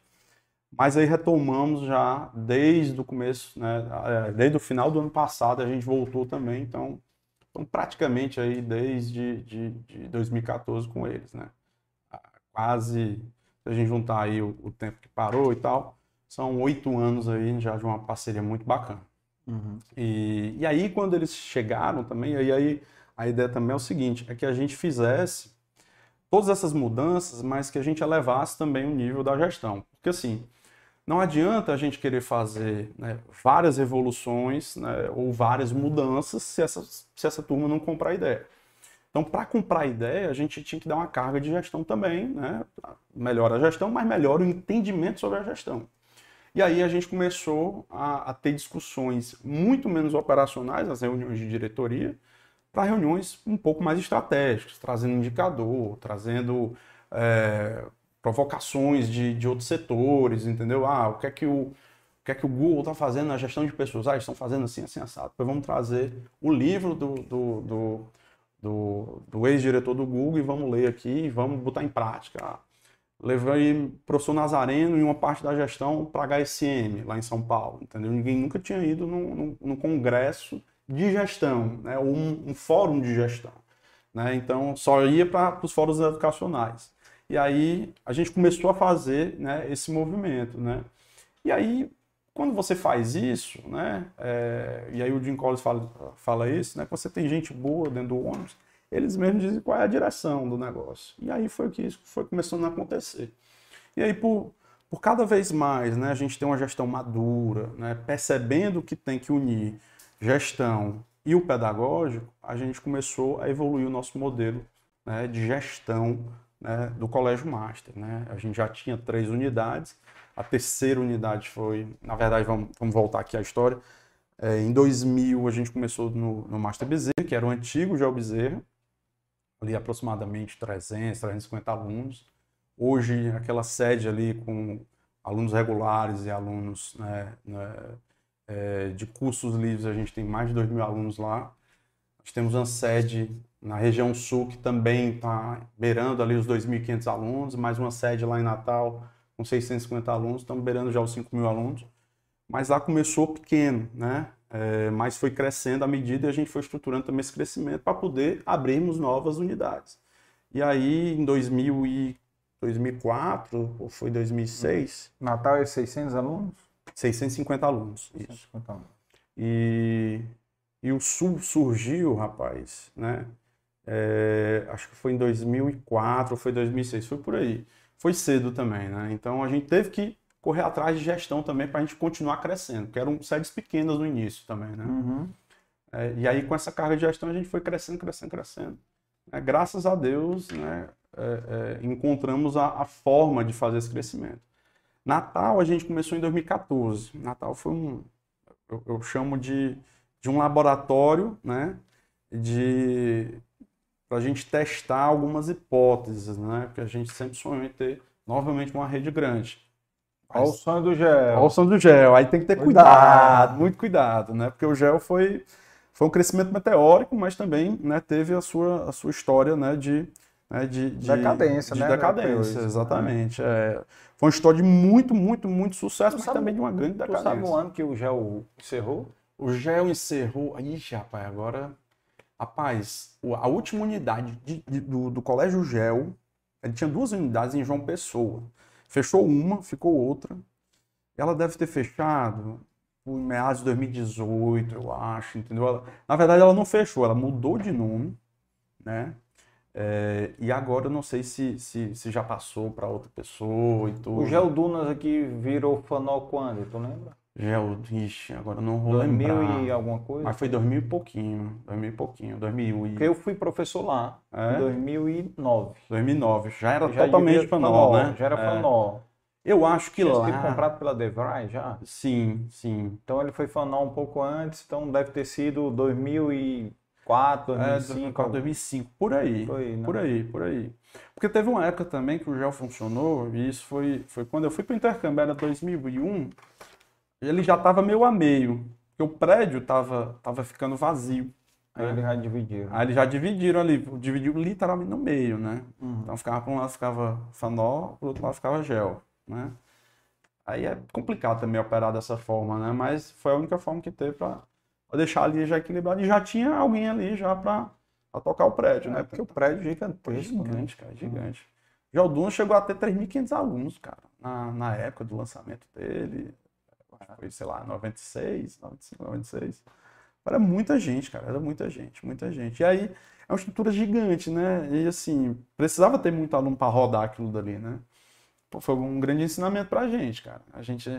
Speaker 2: Mas aí retomamos já desde o começo, né, é, desde o final do ano passado a gente voltou também, então, então praticamente aí desde de, de 2014 com eles, né? Quase, se a gente juntar aí o, o tempo que parou e tal, são oito anos aí já de uma parceria muito bacana. Uhum. E, e aí quando eles chegaram também, aí, aí a ideia também é o seguinte, é que a gente fizesse todas essas mudanças, mas que a gente elevasse também o nível da gestão. Porque assim, não adianta a gente querer fazer né, várias evoluções né, ou várias mudanças se essa, se essa turma não comprar a ideia. Então, para comprar a ideia, a gente tinha que dar uma carga de gestão também, né? melhora a gestão, mas melhora o entendimento sobre a gestão. E aí a gente começou a, a ter discussões muito menos operacionais nas reuniões de diretoria, para reuniões um pouco mais estratégicas, trazendo indicador, trazendo é, provocações de, de outros setores, entendeu? Ah, o que é que o, o que é que o Google está fazendo na gestão de pessoas? Ah, eles estão fazendo assim, assim, assado. Depois vamos trazer o livro do, do, do, do, do ex-diretor do Google e vamos ler aqui e vamos botar em prática. Levei o professor Nazareno em uma parte da gestão para HSM, lá em São Paulo, entendeu? Ninguém nunca tinha ido num, num congresso de gestão, né? ou um, um fórum de gestão. Né? Então, só ia para os fóruns educacionais. E aí a gente começou a fazer né, esse movimento. Né? E aí, quando você faz isso, né, é, e aí o Jim Collins fala, fala isso, né, você tem gente boa dentro do ônibus, eles mesmos dizem qual é a direção do negócio. E aí foi que isso foi começando a acontecer. E aí, por, por cada vez mais né, a gente tem uma gestão madura, né, percebendo que tem que unir gestão e o pedagógico, a gente começou a evoluir o nosso modelo né, de gestão né, do Colégio Master. Né? A gente já tinha três unidades, a terceira unidade foi, na verdade, vamos, vamos voltar aqui à história, é, em 2000 a gente começou no, no Master Bezerra, que era o antigo Geo Bezerra, ali aproximadamente 300, 350 alunos. Hoje, aquela sede ali com alunos regulares e alunos né, né, é, de cursos livres, a gente tem mais de 2 mil alunos lá. Nós temos uma sede na região sul, que também está beirando ali os 2.500 alunos, mais uma sede lá em Natal com 650 alunos, estamos beirando já os 5 mil alunos. Mas lá começou pequeno, né? É, mas foi crescendo à medida e a gente foi estruturando também esse crescimento para poder abrirmos novas unidades. E aí, em 2000 e 2004, ou foi 2006...
Speaker 1: Natal é 600 alunos?
Speaker 2: 650 alunos, 650 isso. Alunos. E, e o Sul surgiu, rapaz, né? É, acho que foi em 2004, foi 2006, foi por aí. Foi cedo também, né? Então a gente teve que correr atrás de gestão também para a gente continuar crescendo, porque eram sedes pequenas no início também, né? Uhum. É, e aí com essa carga de gestão a gente foi crescendo, crescendo, crescendo. É, graças a Deus, né? É, é, encontramos a, a, forma de fazer esse crescimento. Natal a gente começou em 2014. Natal foi um, eu, eu chamo de, de um laboratório, né? De para a gente testar algumas hipóteses, né? Porque a gente sempre sonhou em ter novamente uma rede grande.
Speaker 1: Olha o sonho do gel. Olha
Speaker 2: o sonho do gel. Aí tem que ter cuidado. cuidado, muito cuidado, né? Porque o gel foi, foi um crescimento meteórico, mas também né, teve a sua, a sua história né, de, né, de, de
Speaker 1: decadência,
Speaker 2: de
Speaker 1: né?
Speaker 2: decadência, exatamente. É. Foi uma história de muito, muito, muito sucesso, tu mas sabe, também de uma grande decadência.
Speaker 1: Tu sabe o ano que o gel encerrou?
Speaker 2: O gel encerrou. Ixi, rapaz, agora Rapaz, a última unidade de, de, do, do Colégio GEL, ele tinha duas unidades em João Pessoa. Fechou uma, ficou outra. Ela deve ter fechado em meados de 2018, eu acho, entendeu? Ela, na verdade, ela não fechou, ela mudou de nome, né? É, e agora eu não sei se, se, se já passou para outra pessoa e tudo.
Speaker 1: O Gel Dunas aqui virou Fanol quando, tu lembra?
Speaker 2: Gel, ixi, agora não vou
Speaker 1: 2000
Speaker 2: lembrar.
Speaker 1: e alguma coisa?
Speaker 2: Mas foi 2000 e pouquinho, 2000 e pouquinho, 2000 e...
Speaker 1: Porque eu fui professor lá,
Speaker 2: É?
Speaker 1: em 2009.
Speaker 2: 2009, já era
Speaker 1: Já
Speaker 2: totalmente fanol, né?
Speaker 1: Já era
Speaker 2: É.
Speaker 1: fanol.
Speaker 2: Eu acho que
Speaker 1: Tinha
Speaker 2: lá...
Speaker 1: sido comprado pela DeVry já?
Speaker 2: Sim, sim.
Speaker 1: Então ele foi fanol um pouco antes, então deve ter sido 2004,
Speaker 2: É,
Speaker 1: 2005.
Speaker 2: 2004, 2005, por aí.
Speaker 1: Por aí, né?
Speaker 2: Por aí, por aí. Porque teve uma época também que o gel funcionou, e isso foi, foi quando eu fui para o intercâmbio, era 2001, ele já estava meio a meio, porque o prédio estava tava ficando vazio.
Speaker 1: Aí
Speaker 2: né?
Speaker 1: eles já dividiram.
Speaker 2: Aí eles já dividiram ali, dividiu literalmente no meio, né?
Speaker 1: Uhum.
Speaker 2: Então ficava para um lado ficava fanol, para outro lado ficava gel, né? Aí é complicado também operar dessa forma, né? Mas foi a única forma que teve para deixar ali já equilibrado e já tinha alguém ali já para tocar o prédio, né?
Speaker 1: É, porque o prédio é gigantesco. né?
Speaker 2: gigante, cara, gigante. Já o Duna chegou a ter 3.500 alunos, cara, na, na época do lançamento dele. Que Foi, sei lá, 96, 95, 96. Era muita gente, cara, era muita gente, muita gente. E aí, é uma estrutura gigante, né? E assim, precisava ter muito aluno para rodar aquilo dali, né? Pô, foi um grande ensinamento pra gente, cara. A gente,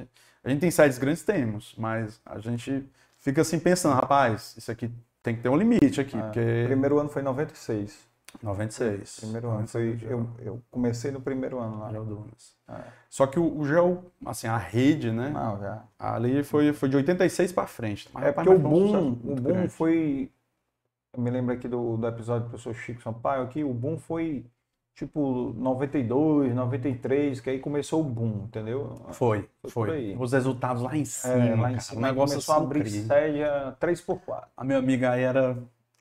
Speaker 2: a gente tem sites grandes, temos, mas a gente fica assim pensando, rapaz, isso aqui tem que ter um limite aqui,
Speaker 1: É,
Speaker 2: porque...
Speaker 1: Primeiro ano foi 96.
Speaker 2: 96.
Speaker 1: Primeiro ano. Foi, eu, eu comecei no primeiro ano lá.
Speaker 2: Gel Dunas.
Speaker 1: É.
Speaker 2: Só que o, o gel, assim, a rede, né?
Speaker 1: Não, já.
Speaker 2: Ali foi, foi de 86 para frente. Mas,
Speaker 1: É porque o boom, o boom
Speaker 2: grande.
Speaker 1: foi. Eu me lembro aqui do, do episódio do professor Chico Sampaio aqui, o boom foi tipo 92, 93, que aí começou o boom, entendeu?
Speaker 2: Foi,
Speaker 1: Foi
Speaker 2: foi. Os resultados lá em cima,
Speaker 1: É, lá em cima aí
Speaker 2: negócio
Speaker 1: começou a
Speaker 2: assim
Speaker 1: abrir
Speaker 2: incrível.
Speaker 1: sédia 3x4.
Speaker 2: A minha amiga aí era,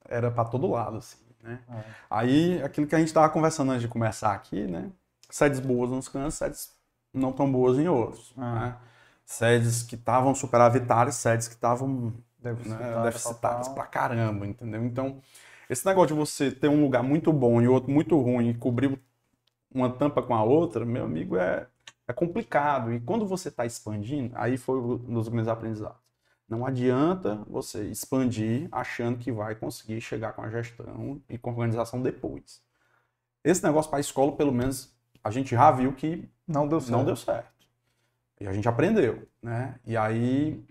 Speaker 2: era para todo lado, assim, né?
Speaker 1: É.
Speaker 2: Aí, aquilo que a gente tava conversando antes de começar aqui, né? Sedes boas nos cantos, sedes não tão boas em outros,
Speaker 1: Ah.
Speaker 2: né? Sedes que estavam superavitárias, sedes que estavam né, deficitárias pra caramba, entendeu? Então, esse negócio de você ter um lugar muito bom e outro muito ruim e cobrir uma tampa com a outra, meu amigo, é, é complicado. E quando você está expandindo, aí foi um dos meus aprendizados. Não adianta você expandir achando que vai conseguir chegar com a gestão e com a organização depois. Esse negócio para a escola, pelo menos, a gente já viu que
Speaker 1: Não deu certo.
Speaker 2: não deu certo. E a gente aprendeu, né? E aí,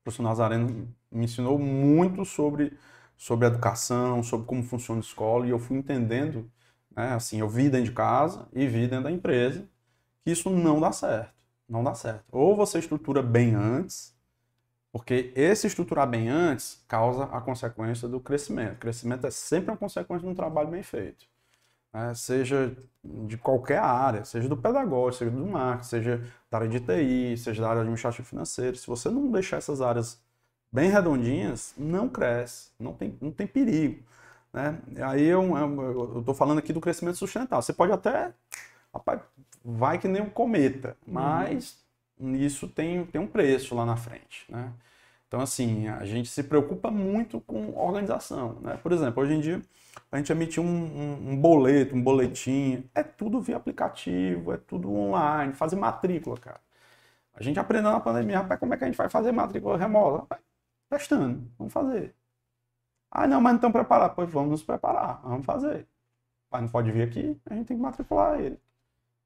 Speaker 2: o professor Nazareno me ensinou muito sobre, sobre educação, sobre como funciona a escola, e eu fui entendendo, né? Assim, eu vi dentro de casa e vi dentro da empresa que isso não dá certo. Não dá certo. Ou você estrutura bem antes, porque esse estruturar bem antes causa a consequência do crescimento. O crescimento é sempre uma consequência de um trabalho bem feito né, seja de qualquer área, seja do pedagógico, seja do marketing, seja da área de TI, seja da área administrativa financeira. Se você não deixar essas áreas bem redondinhas, não cresce, não tem, não tem perigo. Né? Aí eu estou falando aqui do crescimento sustentável. Você pode até, rapaz, vai que nem um cometa, mas isso tem, tem um preço lá na frente. Né? Então, assim, a gente se preocupa muito com organização. Né? Por exemplo, hoje em dia, a gente emitir um, um, um boleto, um boletim, é tudo via aplicativo, é tudo online, fazer matrícula, cara. A gente aprendeu na pandemia, rapaz, como é que a gente vai fazer matrícula remota? Rapaz, testando, vamos fazer. Ah, não, mas não estamos preparados. Pois vamos nos preparar, vamos fazer. Mas não pode vir aqui, a gente tem que matricular ele.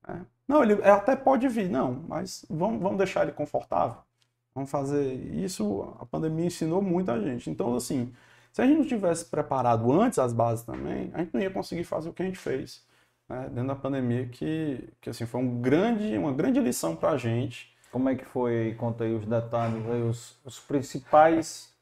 Speaker 2: Né? Não, ele até pode vir, não, mas vamos, vamos deixar ele confortável. Vamos fazer isso. A pandemia ensinou muito a gente. Então, assim, se a gente não tivesse preparado antes as bases também, a gente não ia conseguir fazer o que a gente fez né, dentro da pandemia, que, que assim, foi um grande, uma grande lição para a gente.
Speaker 1: Como é que foi? Conta aí os detalhes, aí, os, os principais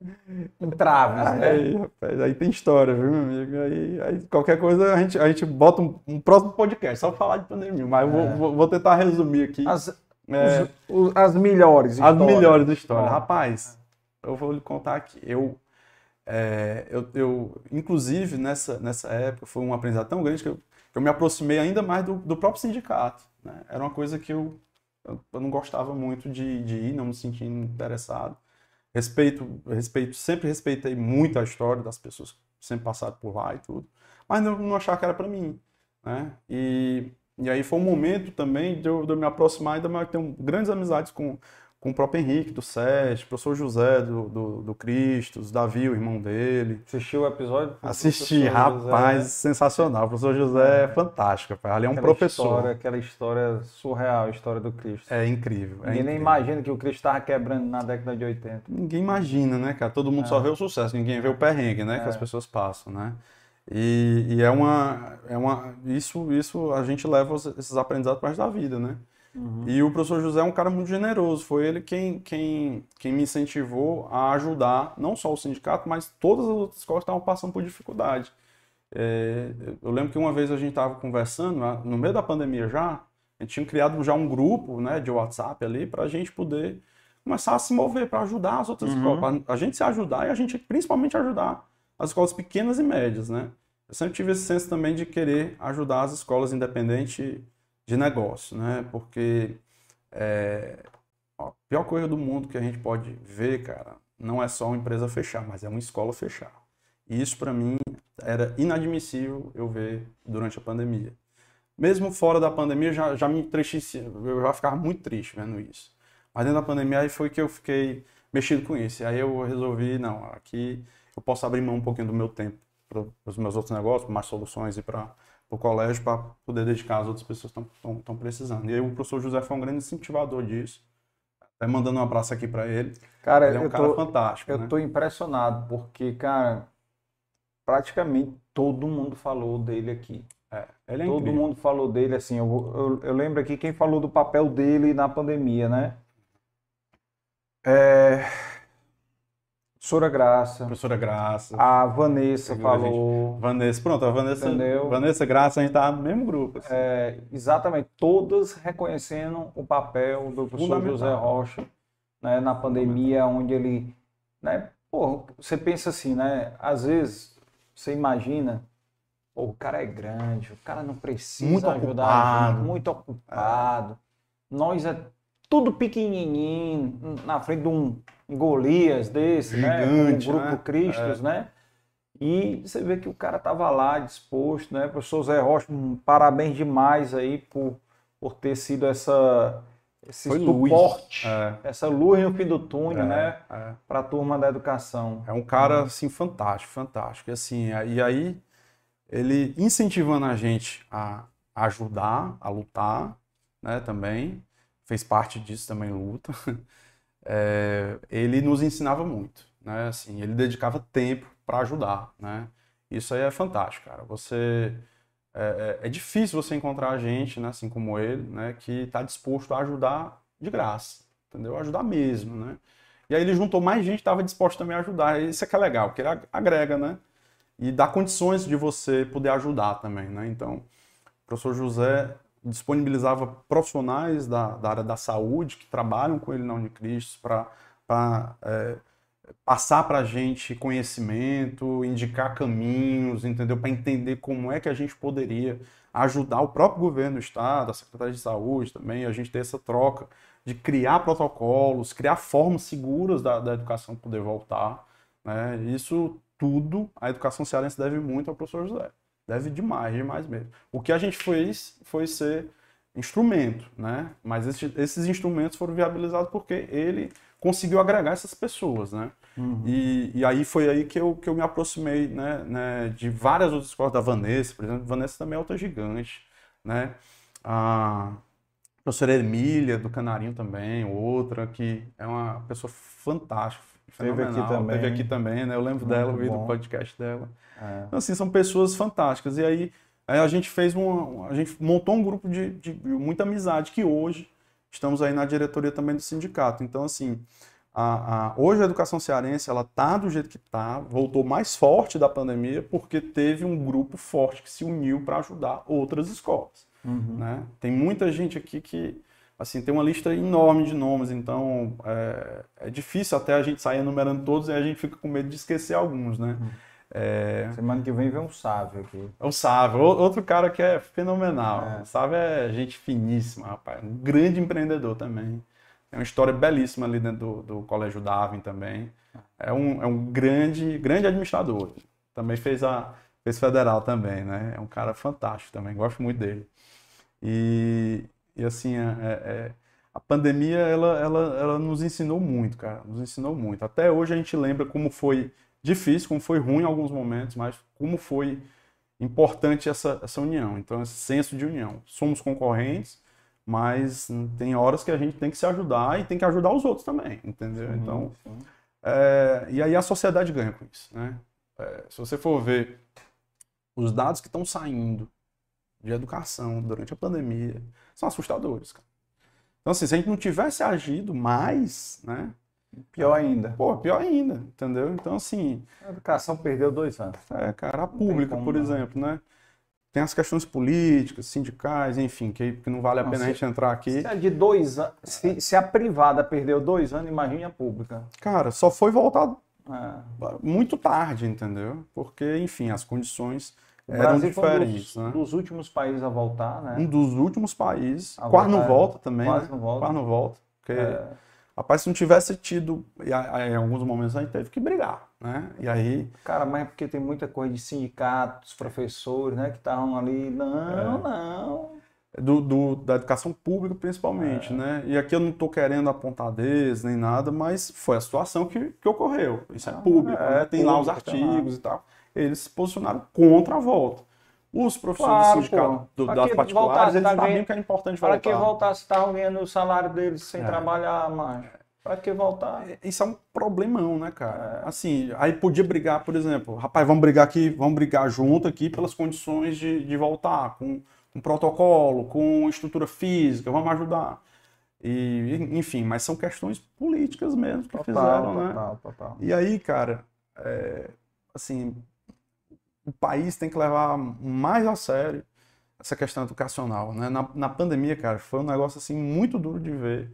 Speaker 1: entraves, né?
Speaker 2: Aí, rapaz, aí tem história, viu, meu amigo? Aí, aí qualquer coisa a gente, a gente bota um, um próximo podcast, só falar de pandemia, mas eu vou,
Speaker 1: É.
Speaker 2: vou, tentar resumir aqui
Speaker 1: As,
Speaker 2: É.
Speaker 1: os- os- as melhores
Speaker 2: as
Speaker 1: histórias.
Speaker 2: melhores histórias. Rapaz, eu vou lhe contar aqui. Eu, é, eu, eu, inclusive, nessa, nessa época, foi um aprendizado tão grande que eu, eu me aproximei ainda mais do, do próprio sindicato. né? Era uma coisa que eu, eu, eu não gostava muito de, de ir, não me sentia interessado. Respeito, respeito, sempre respeitei muito a história das pessoas sempre passaram por lá e tudo, mas não, não achava que era para mim. Né? E E aí foi um momento também de eu, de eu me aproximar e de ter grandes amizades com, com o próprio Henrique, do SESC, o professor José, do, do, do Cristo, Davi, o irmão dele.
Speaker 1: Assistiu o episódio?
Speaker 2: Assisti, rapaz, José. sensacional. O professor José é, é fantástico, rapaz. ali é um
Speaker 1: aquela
Speaker 2: professor.
Speaker 1: História, aquela história surreal, a história do Cristo.
Speaker 2: É incrível. É
Speaker 1: ninguém
Speaker 2: incrível.
Speaker 1: nem imagina que o Cristo estava quebrando na década de 80.
Speaker 2: Ninguém imagina, né, cara? Todo mundo é. só vê o sucesso, ninguém vê o perrengue, né, que as é. pessoas passam, né? E, e, é uma, é uma isso, isso a gente leva esses aprendizados para da vida, né? Uhum. E o professor José é um cara muito generoso. Foi ele quem, quem, quem me incentivou a ajudar não só o sindicato, mas todas as outras escolas que estavam passando por dificuldade. É, eu lembro que uma vez a gente estava conversando, né, no meio da pandemia já, a gente tinha criado já um grupo né, de WhatsApp ali para a gente poder começar a se mover para ajudar as outras uhum. escolas, a gente se ajudar e a gente principalmente ajudar as escolas pequenas e médias, né? Eu sempre tive esse senso também de querer ajudar as escolas independentes de negócio, né? Porque é, a pior coisa do mundo que a gente pode ver, cara, não é só uma empresa fechar, mas é uma escola fechar. E isso para mim era inadmissível eu ver durante a pandemia. Mesmo fora da pandemia, já, já me entristecia, eu já ficava muito triste vendo isso. Mas dentro da pandemia aí foi que eu fiquei mexido com isso. Aí eu resolvi, não, aqui eu posso abrir mão um pouquinho do meu tempo para os meus outros negócios, para mais soluções e para o colégio para poder dedicar às outras pessoas que estão precisando. E aí o professor José foi um grande incentivador disso. Até mandando um abraço aqui para ele.
Speaker 1: Cara,
Speaker 2: ele é um cara
Speaker 1: tô,
Speaker 2: fantástico.
Speaker 1: Eu
Speaker 2: né?
Speaker 1: tô impressionado, porque, cara, praticamente todo mundo falou dele aqui.
Speaker 2: É, ele é
Speaker 1: todo
Speaker 2: incrível.
Speaker 1: mundo falou dele, assim, eu, eu, eu, lembro aqui quem falou do papel dele na pandemia, né? É, Professora Graça.
Speaker 2: Professora Graça.
Speaker 1: A Vanessa falou.
Speaker 2: A Vanessa, pronto, a Vanessa. Entendeu? Vanessa Graça, a gente tá no mesmo grupo.
Speaker 1: Assim. É, exatamente, todas reconhecendo o papel do professor José Rocha né, na pandemia, onde ele. Né, pô, você pensa assim, né? Às vezes você imagina, pô, o cara é grande, o cara não precisa
Speaker 2: muito
Speaker 1: ajudar,
Speaker 2: ocupado.
Speaker 1: muito ocupado. É. Nós é tudo pequenininho, na frente de um Golias desse,
Speaker 2: Gigante,
Speaker 1: né? Um grupo
Speaker 2: né?
Speaker 1: Cristos,
Speaker 2: é.
Speaker 1: né? E você vê que o cara estava lá disposto, né? Professor Zé Rocha, um parabéns demais aí por, por ter sido essa, esse
Speaker 2: Foi
Speaker 1: suporte,
Speaker 2: é.
Speaker 1: essa luz no fim do túnel,
Speaker 2: É,
Speaker 1: né?
Speaker 2: é.
Speaker 1: Para a turma da educação.
Speaker 2: É um cara, assim, fantástico, fantástico. E, assim, e aí, ele incentivando a gente a ajudar, a lutar, né, também, fez parte disso também, luta, é, ele nos ensinava muito, né, assim, ele dedicava tempo para ajudar, né, isso aí é fantástico, cara, você... É, é, é difícil você encontrar gente, né, assim como ele, né, que está disposto a ajudar de graça, entendeu? Ajudar mesmo, né? E aí ele juntou mais gente que estava disposto também a ajudar. Isso é que é legal, porque ele agrega, né? E dá condições de você poder ajudar também, né? Então, o professor José disponibilizava profissionais da, da área da saúde que trabalham com ele na Unicristo para é, passar para a gente conhecimento, indicar caminhos, entendeu? Para entender como é que a gente poderia ajudar o próprio governo do estado, a Secretaria de Saúde também, a gente ter essa troca de criar protocolos, criar formas seguras da, da educação poder voltar. Né? Isso tudo, a educação cearense deve muito ao professor José. Deve demais, demais mesmo. O que a gente fez foi ser instrumento, né? Mas esses, esses instrumentos foram viabilizados porque ele conseguiu agregar essas pessoas, né? Uhum. E, e, aí foi aí que eu, que eu me aproximei, né, né, de várias outras escolas, da Vanessa, por exemplo. Vanessa também é outra gigante, né? A professora Emília, do Canarinho também, outra, que é uma pessoa fantástica,
Speaker 1: Teve aqui também.
Speaker 2: Teve aqui também, né? Eu lembro
Speaker 1: Muito
Speaker 2: dela, vi
Speaker 1: bom.
Speaker 2: do podcast dela.
Speaker 1: É.
Speaker 2: Então, assim, são pessoas fantásticas. E aí, aí a gente fez um, a gente montou um grupo de, de muita amizade que hoje estamos aí na diretoria também do sindicato. Então, assim, a, a, hoje a educação cearense ela tá do jeito que tá, voltou mais forte da pandemia porque teve um grupo forte que se uniu para ajudar outras escolas.
Speaker 1: Uhum.
Speaker 2: Né? Tem muita gente aqui que assim tem uma lista enorme de nomes, então é, é difícil até a gente sair enumerando todos e a gente fica com medo de esquecer alguns, né?
Speaker 1: Uhum.
Speaker 2: É,
Speaker 1: Semana que vem vem um Sávio aqui.
Speaker 2: o Sávio, outro cara que é fenomenal.
Speaker 1: É.
Speaker 2: O Sávio é gente finíssima, rapaz. Um grande empreendedor também. Tem uma história belíssima ali dentro do, do Colégio Darwin também. É um, é um grande, grande administrador. Também fez a fez federal também, né? É um cara fantástico também, gosto muito dele. E, e assim, é, é, a pandemia, ela, ela, ela nos ensinou muito, cara, nos ensinou muito. Até hoje a gente lembra como foi difícil, como foi ruim em alguns momentos, mas como foi importante essa, essa união. Então, esse senso de união. Somos concorrentes, mas tem horas que a gente tem que se ajudar e tem que ajudar os outros também, entendeu? Sim, então, sim. É, e aí a sociedade ganha com isso, né? É, se você for ver os dados que estão saindo de educação durante a pandemia, são assustadores, cara. Então, assim, se a gente não tivesse agido mais, né?
Speaker 1: Pior ainda.
Speaker 2: Pô, pior ainda, entendeu? Então, assim.
Speaker 1: A educação perdeu dois anos.
Speaker 2: É, cara, a pública, por não. exemplo, né? Tem as questões políticas, sindicais, enfim, que, que não vale a pena a gente entrar aqui. Se
Speaker 1: é de dois anos, se, se, a privada perdeu dois anos, imagine a pública.
Speaker 2: Cara, só foi voltado é. muito tarde, entendeu? Porque, enfim, as condições o eram Brasil diferentes.
Speaker 1: Foi um dos, né? dos, últimos países a voltar, né?
Speaker 2: Um dos últimos países. A quase não volta também,
Speaker 1: quase
Speaker 2: né?
Speaker 1: não volta.
Speaker 2: Quase não volta. Porque... É Rapaz, se não tivesse tido, em alguns momentos a gente teve que brigar, né? E aí...
Speaker 1: Cara, mas é porque tem muita coisa de sindicatos, professores, né? Que estavam ali, não, é. não...
Speaker 2: Do, do, da educação pública, principalmente, é. né? E aqui eu não estou querendo apontar deles nem nada, mas foi a situação que, que ocorreu. Isso é público, é, né? Tem público, lá os artigos e tal. Eles se posicionaram contra a volta. Os professores claro, do sindicato do, das particulares, eles tá sabiam que era importante voltar.
Speaker 1: Para que voltar se estavam ganhando o salário deles sem é. trabalhar, mas Para que voltar?
Speaker 2: É, isso é um problemão, né, cara? É. Assim, aí podia brigar, por exemplo, rapaz, vamos brigar aqui, vamos brigar junto aqui pelas condições de, de voltar, com, com protocolo, com estrutura física, vamos ajudar. E, enfim, mas são questões políticas mesmo que total, fizeram, né? Total, total. E aí, cara, é, assim, o país tem que levar mais a sério essa questão educacional. Né? Na, na pandemia, cara, foi um negócio assim muito duro de ver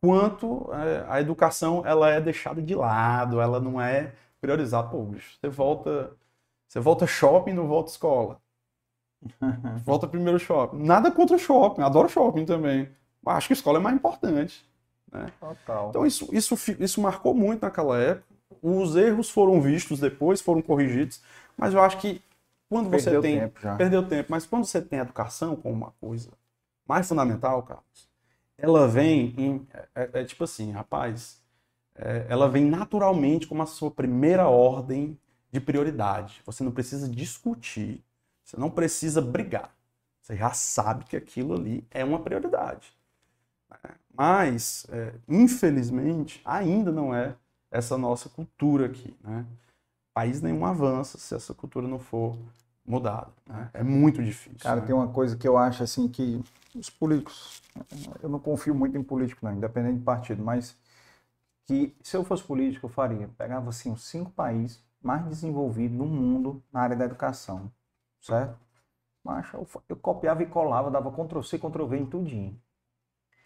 Speaker 2: quanto é, a educação ela é deixada de lado, ela não é priorizada. Pô, bicho, você volta, você volta shopping, não volta escola. volta primeiro shopping. Nada contra o shopping, adoro shopping também. Mas acho que a escola é mais importante. Né? Total. Então isso, isso, isso marcou muito naquela época. Os erros foram vistos depois, foram corrigidos. Mas eu acho que quando perdeu você tem. Tempo já. Perdeu tempo, mas quando você tem educação como uma coisa mais fundamental, Carlos, ela vem em. É, é, é tipo assim, rapaz, é, ela vem naturalmente como a sua primeira ordem de prioridade. Você não precisa discutir, você não precisa brigar. Você já sabe que aquilo ali é uma prioridade. Mas, é, infelizmente, ainda não é essa nossa cultura aqui. Né? País nenhum avança se essa cultura não for mudada. Né? É muito difícil.
Speaker 1: Cara,
Speaker 2: né?
Speaker 1: tem uma coisa que eu acho assim que os políticos, eu não confio muito em político não, independente de partido, mas que se eu fosse político eu faria, pegava assim os cinco países mais desenvolvidos no mundo na área da educação, certo? Mas eu, eu copiava e colava, dava Ctrl C, Ctrl V em tudinho.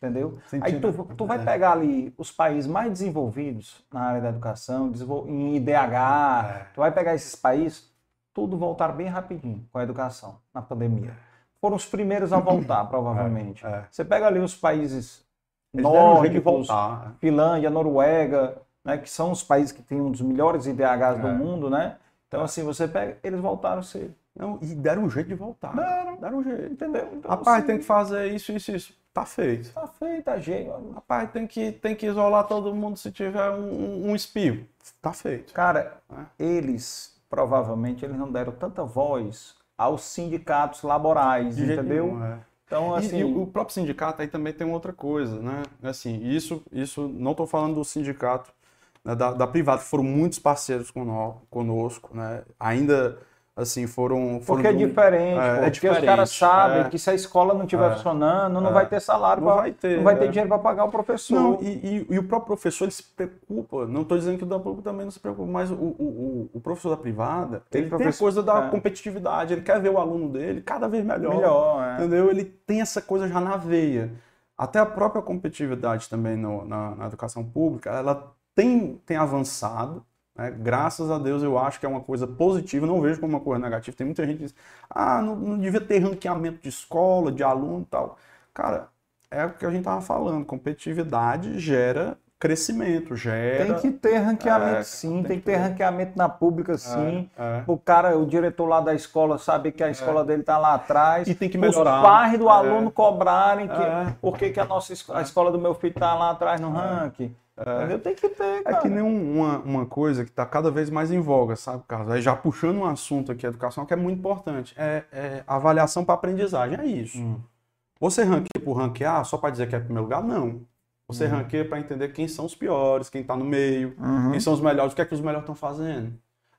Speaker 1: Entendeu? Sentindo. Aí tu, tu vai é. pegar ali os países mais desenvolvidos na área da educação, em IDH, é. tu vai pegar esses países, tudo voltar bem rapidinho com a educação na pandemia. Foram os primeiros a voltar, provavelmente. É. é. Você pega ali os países nórdicos, voltar. Finlândia, Noruega, né, que são os países que têm um dos melhores IDHs do é. mundo, né? Então, assim, você pega, eles voltaram cedo.
Speaker 2: Não, e deram um jeito de voltar.
Speaker 1: Deram, deram um jeito, entendeu?
Speaker 2: Então, Rapaz, assim, tem que fazer isso, isso, isso. Tá feito.
Speaker 1: Tá feito, tá jeito.
Speaker 2: Rapaz, tem que, tem que isolar todo mundo se tiver um, um espio. Tá feito.
Speaker 1: Cara, é. eles, provavelmente, eles não deram tanta voz aos sindicatos laborais, De entendeu? Nenhum, é.
Speaker 2: Então, assim... E, e, o próprio sindicato aí também tem outra coisa, né? Assim, isso, isso não estou falando do sindicato né, da, da privada, foram muitos parceiros conosco, né? Ainda assim, foram... foram
Speaker 1: porque é diferente, é, é porque os caras sabem é, que se a escola não estiver é, funcionando, não é. vai ter salário, não, pra, vai, ter, não vai ter é. dinheiro para pagar o professor. Não,
Speaker 2: e, e, e, o próprio professor, ele se preocupa, não estou dizendo que o da pública também não se preocupa, mas o, o, o professor da privada, tem ele tem a coisa da é. competitividade, ele quer ver o aluno dele cada vez melhor, melhor entendeu? Ele tem essa coisa já na veia. Até a própria competitividade também no, na, na educação pública, ela tem, tem avançado, né? Graças a Deus eu acho que é uma coisa positiva, não vejo como uma coisa negativa. Tem muita gente que diz, ah, não, não devia ter ranqueamento de escola, de aluno e tal. Cara, é o que a gente estava falando, competitividade gera crescimento, gera.
Speaker 1: Tem que ter ranqueamento é, sim, tem, tem que ter, ter ranqueamento na pública é, sim.
Speaker 2: É,
Speaker 1: o cara, o diretor lá da escola sabe que a escola é. dele está lá atrás.
Speaker 2: E tem que melhorar.
Speaker 1: Os pais do é. aluno cobrarem que por que, que a nossa a escola do meu filho está lá atrás no ranking. É. Tem que ter, cara.
Speaker 2: É que nem uma, uma coisa que está cada vez mais em voga, sabe, Carlos? Aí já puxando um assunto aqui, educação, que é muito importante. É, é avaliação para aprendizagem, é isso. Hum. Você ranqueia por ranquear só para dizer que é primeiro lugar? Não. Você uhum. ranqueia para entender quem são os piores, quem está no meio, uhum. quem são os melhores, o que é que os melhores estão fazendo.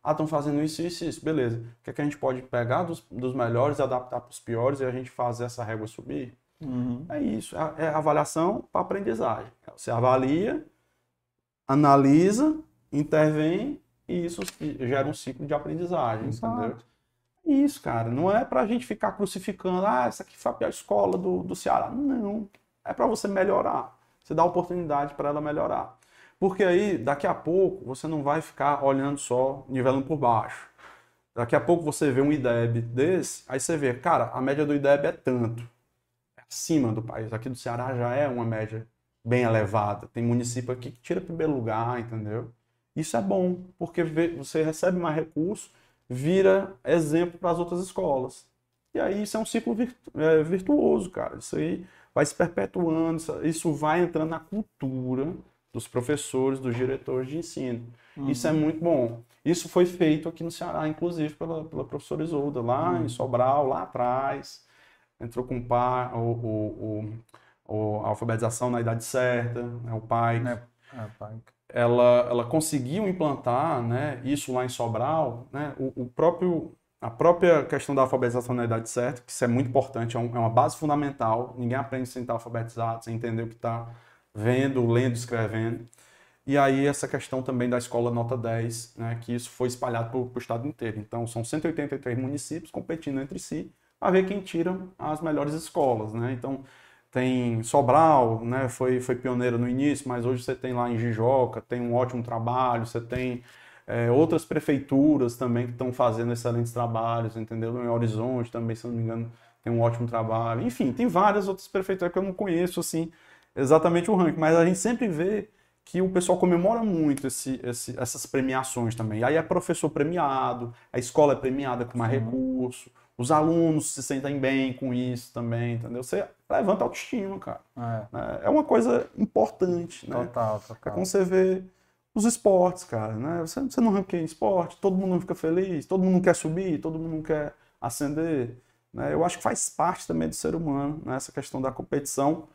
Speaker 2: Ah, estão fazendo isso, isso, isso. Beleza. O que é que a gente pode pegar dos, dos melhores, adaptar para os piores e a gente fazer essa régua subir?
Speaker 1: Uhum.
Speaker 2: É isso. É, é avaliação para aprendizagem. Você avalia, analisa, intervém e isso gera um ciclo de aprendizagem, Exato. entendeu? Isso, cara. Não é para a gente ficar crucificando, ah, essa aqui foi a pior escola do, do Ceará. Não. É para você melhorar. Você dá oportunidade para ela melhorar. Porque aí, daqui a pouco, você não vai ficar olhando só, nivelando por baixo. Daqui a pouco você vê um IDEB desse, aí você vê, cara, a média do IDEB é tanto. É acima do país. Aqui do Ceará já é uma média bem elevada. Tem município aqui que tira primeiro lugar, entendeu? Isso é bom, porque você recebe mais recurso, vira exemplo para as outras escolas. E aí isso é um ciclo é, virtuoso, cara. Isso aí vai se perpetuando, isso vai entrando na cultura dos professores, dos diretores de ensino. Uhum. Isso é muito bom. Isso foi feito aqui no Ceará, inclusive pela, pela professora Isolda, lá uhum. em Sobral, lá atrás. Entrou com o, pai, o, o, o, a alfabetização na idade certa, né, o pai. É, é, pai. Ela, ela conseguiu implantar né, isso lá em Sobral. Né, o, o próprio a própria questão da alfabetização na idade certa, que isso é muito importante, é, um, é uma base fundamental. Ninguém aprende sem estar alfabetizado, sem entender o que está vendo, lendo, escrevendo. E aí essa questão também da escola nota 10, né, que isso foi espalhado para o estado inteiro. Então são 183 municípios competindo entre si para ver quem tira as melhores escolas. Né? Então tem Sobral, né, foi, foi pioneiro no início, mas hoje você tem lá em Jijoca, tem um ótimo trabalho, você tem é, outras prefeituras também que estão fazendo excelentes trabalhos, entendeu? Em Horizonte também, se não me engano, tem um ótimo trabalho. Enfim, tem várias outras prefeituras que eu não conheço, assim, exatamente o ranking, mas a gente sempre vê que o pessoal comemora muito esse, esse, essas premiações também. Aí é professor premiado, a escola é premiada com mais Sim. recurso, os alunos se sentem bem com isso também, entendeu? Você levanta a autoestima, cara. É, é uma coisa importante, né?
Speaker 1: Total, total.
Speaker 2: É como você vê os esportes, cara, né? Você, você não ranqueia em esporte, todo mundo fica feliz, todo mundo quer subir, todo mundo quer ascender. Né? Eu acho que faz parte também do ser humano, né? essa questão da competição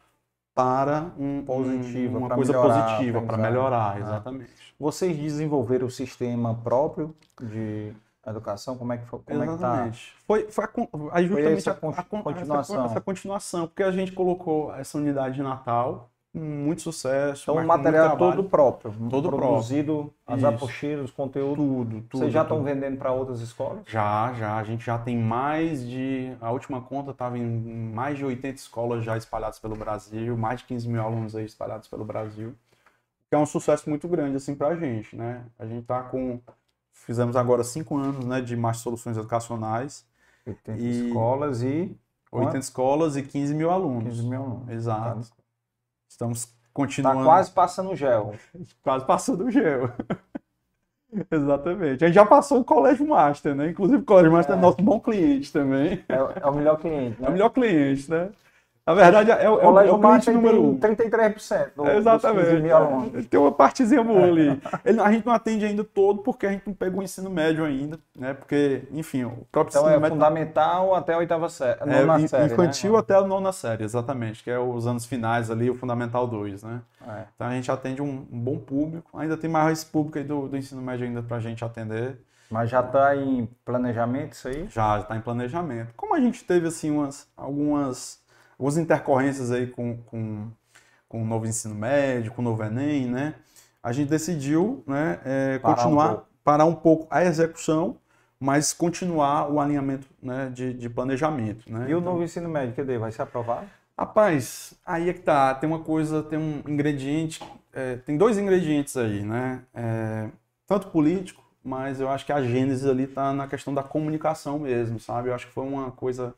Speaker 2: para um,
Speaker 1: positiva,
Speaker 2: uma coisa melhorar, positiva, para melhorar, ah. exatamente.
Speaker 1: Vocês desenvolveram o sistema próprio de educação? Como é que foi? Como
Speaker 2: exatamente.
Speaker 1: É que tá?
Speaker 2: Foi, foi, a, justamente
Speaker 1: foi essa, a, a, continuação.
Speaker 2: Essa, essa continuação, porque a gente colocou essa unidade de Natal muito sucesso.
Speaker 1: Então o material todo próprio,
Speaker 2: todo
Speaker 1: produzido, próprio. as Isso. apostilas, os conteúdos.
Speaker 2: Tudo, tudo.
Speaker 1: Vocês já estão vendendo para outras escolas?
Speaker 2: Já, já. A gente já tem mais de. A última conta estava em mais de 80 escolas já espalhadas pelo Brasil, mais de 15 mil alunos aí espalhados pelo Brasil. Que é um sucesso muito grande assim para a gente, né? A gente está com. Fizemos agora cinco anos né, de mais soluções educacionais.
Speaker 1: 80 e... escolas e.
Speaker 2: 80 escolas e 15 mil alunos.
Speaker 1: 15 mil alunos.
Speaker 2: Exato. Tá. Estamos continuando.
Speaker 1: Está quase passando o gel.
Speaker 2: quase passando o gel. Exatamente. A gente já passou o Colégio Master, né? Inclusive o Colégio Master é, é nosso bom cliente também.
Speaker 1: É, é, o melhor cliente, né?
Speaker 2: É o melhor cliente, né? Na verdade, é, é, o, é o cliente número um.
Speaker 1: 33% do,
Speaker 2: Exatamente. É, tem uma partezinha boa ali. Ele, a gente não atende ainda todo porque a gente não pegou o ensino médio ainda, né? Porque, enfim, o próprio
Speaker 1: então
Speaker 2: ensino
Speaker 1: é médio... fundamental até a oitava série,
Speaker 2: é, nona série, Infantil né? até a nona série, exatamente, que é os anos finais ali, o Fundamental 2, né?
Speaker 1: É.
Speaker 2: Então a gente atende um, um, bom público. Ainda tem mais público aí do, do ensino médio ainda pra gente atender.
Speaker 1: Mas já está em planejamento isso aí?
Speaker 2: Já, está em planejamento. Como a gente teve, assim, umas, algumas algumas intercorrências aí com, com, com o novo ensino médio, com o novo Enem, né? A gente decidiu né, é, parar continuar, um parar um pouco a execução, mas continuar o alinhamento né, de, de planejamento. Né?
Speaker 1: E então, o novo ensino médio, cadê? Vai ser aprovado?
Speaker 2: Rapaz, aí é que tá. Tem uma coisa, tem um ingrediente, é, tem dois ingredientes aí, né? É, tanto político, mas eu acho que a gênese ali tá na questão da comunicação mesmo, sabe? Eu acho que foi uma coisa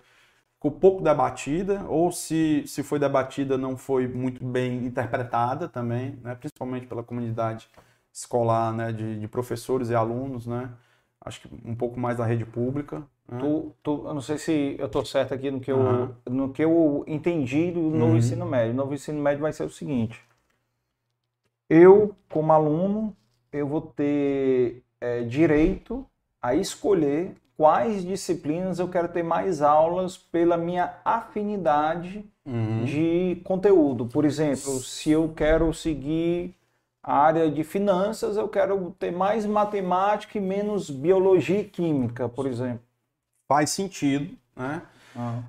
Speaker 2: ficou pouco debatida, ou se, se foi debatida não foi muito bem interpretada também, né? principalmente pela comunidade escolar, né? de, de professores e alunos, né? acho que um pouco mais da rede pública. Né?
Speaker 1: Tu, tu, eu não sei se eu estou certo aqui no que, eu, no que eu entendi do novo
Speaker 2: Uhum.
Speaker 1: ensino médio. O novo ensino médio vai ser o seguinte: eu, como aluno, eu vou ter é, direito a escolher quais disciplinas eu quero ter mais aulas pela minha afinidade
Speaker 2: Uhum.
Speaker 1: de conteúdo. Por exemplo, se eu quero seguir a área de finanças, eu quero ter mais matemática e menos biologia e química, por exemplo.
Speaker 2: Faz sentido, né?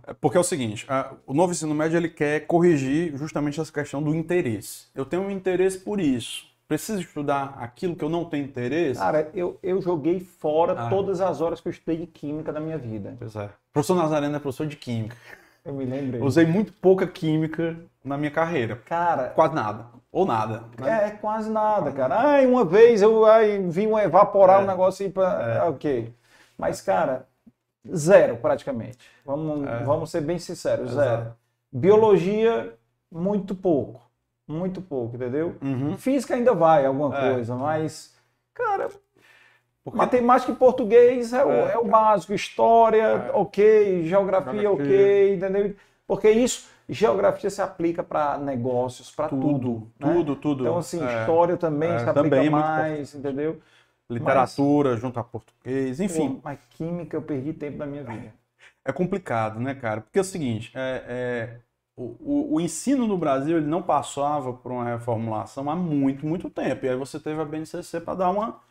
Speaker 2: É Porque é o seguinte, o novo ensino médio ele quer corrigir justamente essa questão do interesse. Eu tenho um interesse por isso. Preciso estudar aquilo que eu não tenho interesse?
Speaker 1: Cara, eu, eu joguei fora
Speaker 2: Ah.
Speaker 1: todas as horas que eu estudei de química da minha vida.
Speaker 2: Pois é. O professor Nazareno é professor de química.
Speaker 1: Eu me lembrei.
Speaker 2: Usei muito pouca química na minha carreira.
Speaker 1: Cara,
Speaker 2: Quase nada. Ou nada. né?
Speaker 1: é quase nada, cara. Ai, uma vez eu ai, vi um evaporar
Speaker 2: É.
Speaker 1: um negócio aí pra. ah, Ok. Mas, cara, zero praticamente. Vamos,
Speaker 2: É.
Speaker 1: vamos ser bem sinceros,
Speaker 2: Exato.
Speaker 1: zero. Biologia, muito pouco. Muito pouco, entendeu?
Speaker 2: Uhum.
Speaker 1: Física ainda vai, alguma
Speaker 2: É.
Speaker 1: coisa, mas, cara,
Speaker 2: Porque-
Speaker 1: matemática e português é o,
Speaker 2: É.
Speaker 1: é o básico. História,
Speaker 2: É.
Speaker 1: ok. Geografia,
Speaker 2: Geografia.
Speaker 1: ok. Entendeu? Porque isso, geografia se aplica para negócios, para tudo.
Speaker 2: Tudo,
Speaker 1: né?
Speaker 2: tudo, tudo.
Speaker 1: Então, assim,
Speaker 2: É.
Speaker 1: história também
Speaker 2: É,
Speaker 1: se aplica
Speaker 2: também é
Speaker 1: mais, entendeu?
Speaker 2: Literatura junto a português, enfim.
Speaker 1: Pô, mas química eu perdi tempo da minha vida.
Speaker 2: É complicado, né, cara? Porque é o seguinte, é, é, o, o- o ensino no Brasil ele não passava por uma reformulação há muito, muito tempo. E aí você teve a BNCC para dar uma,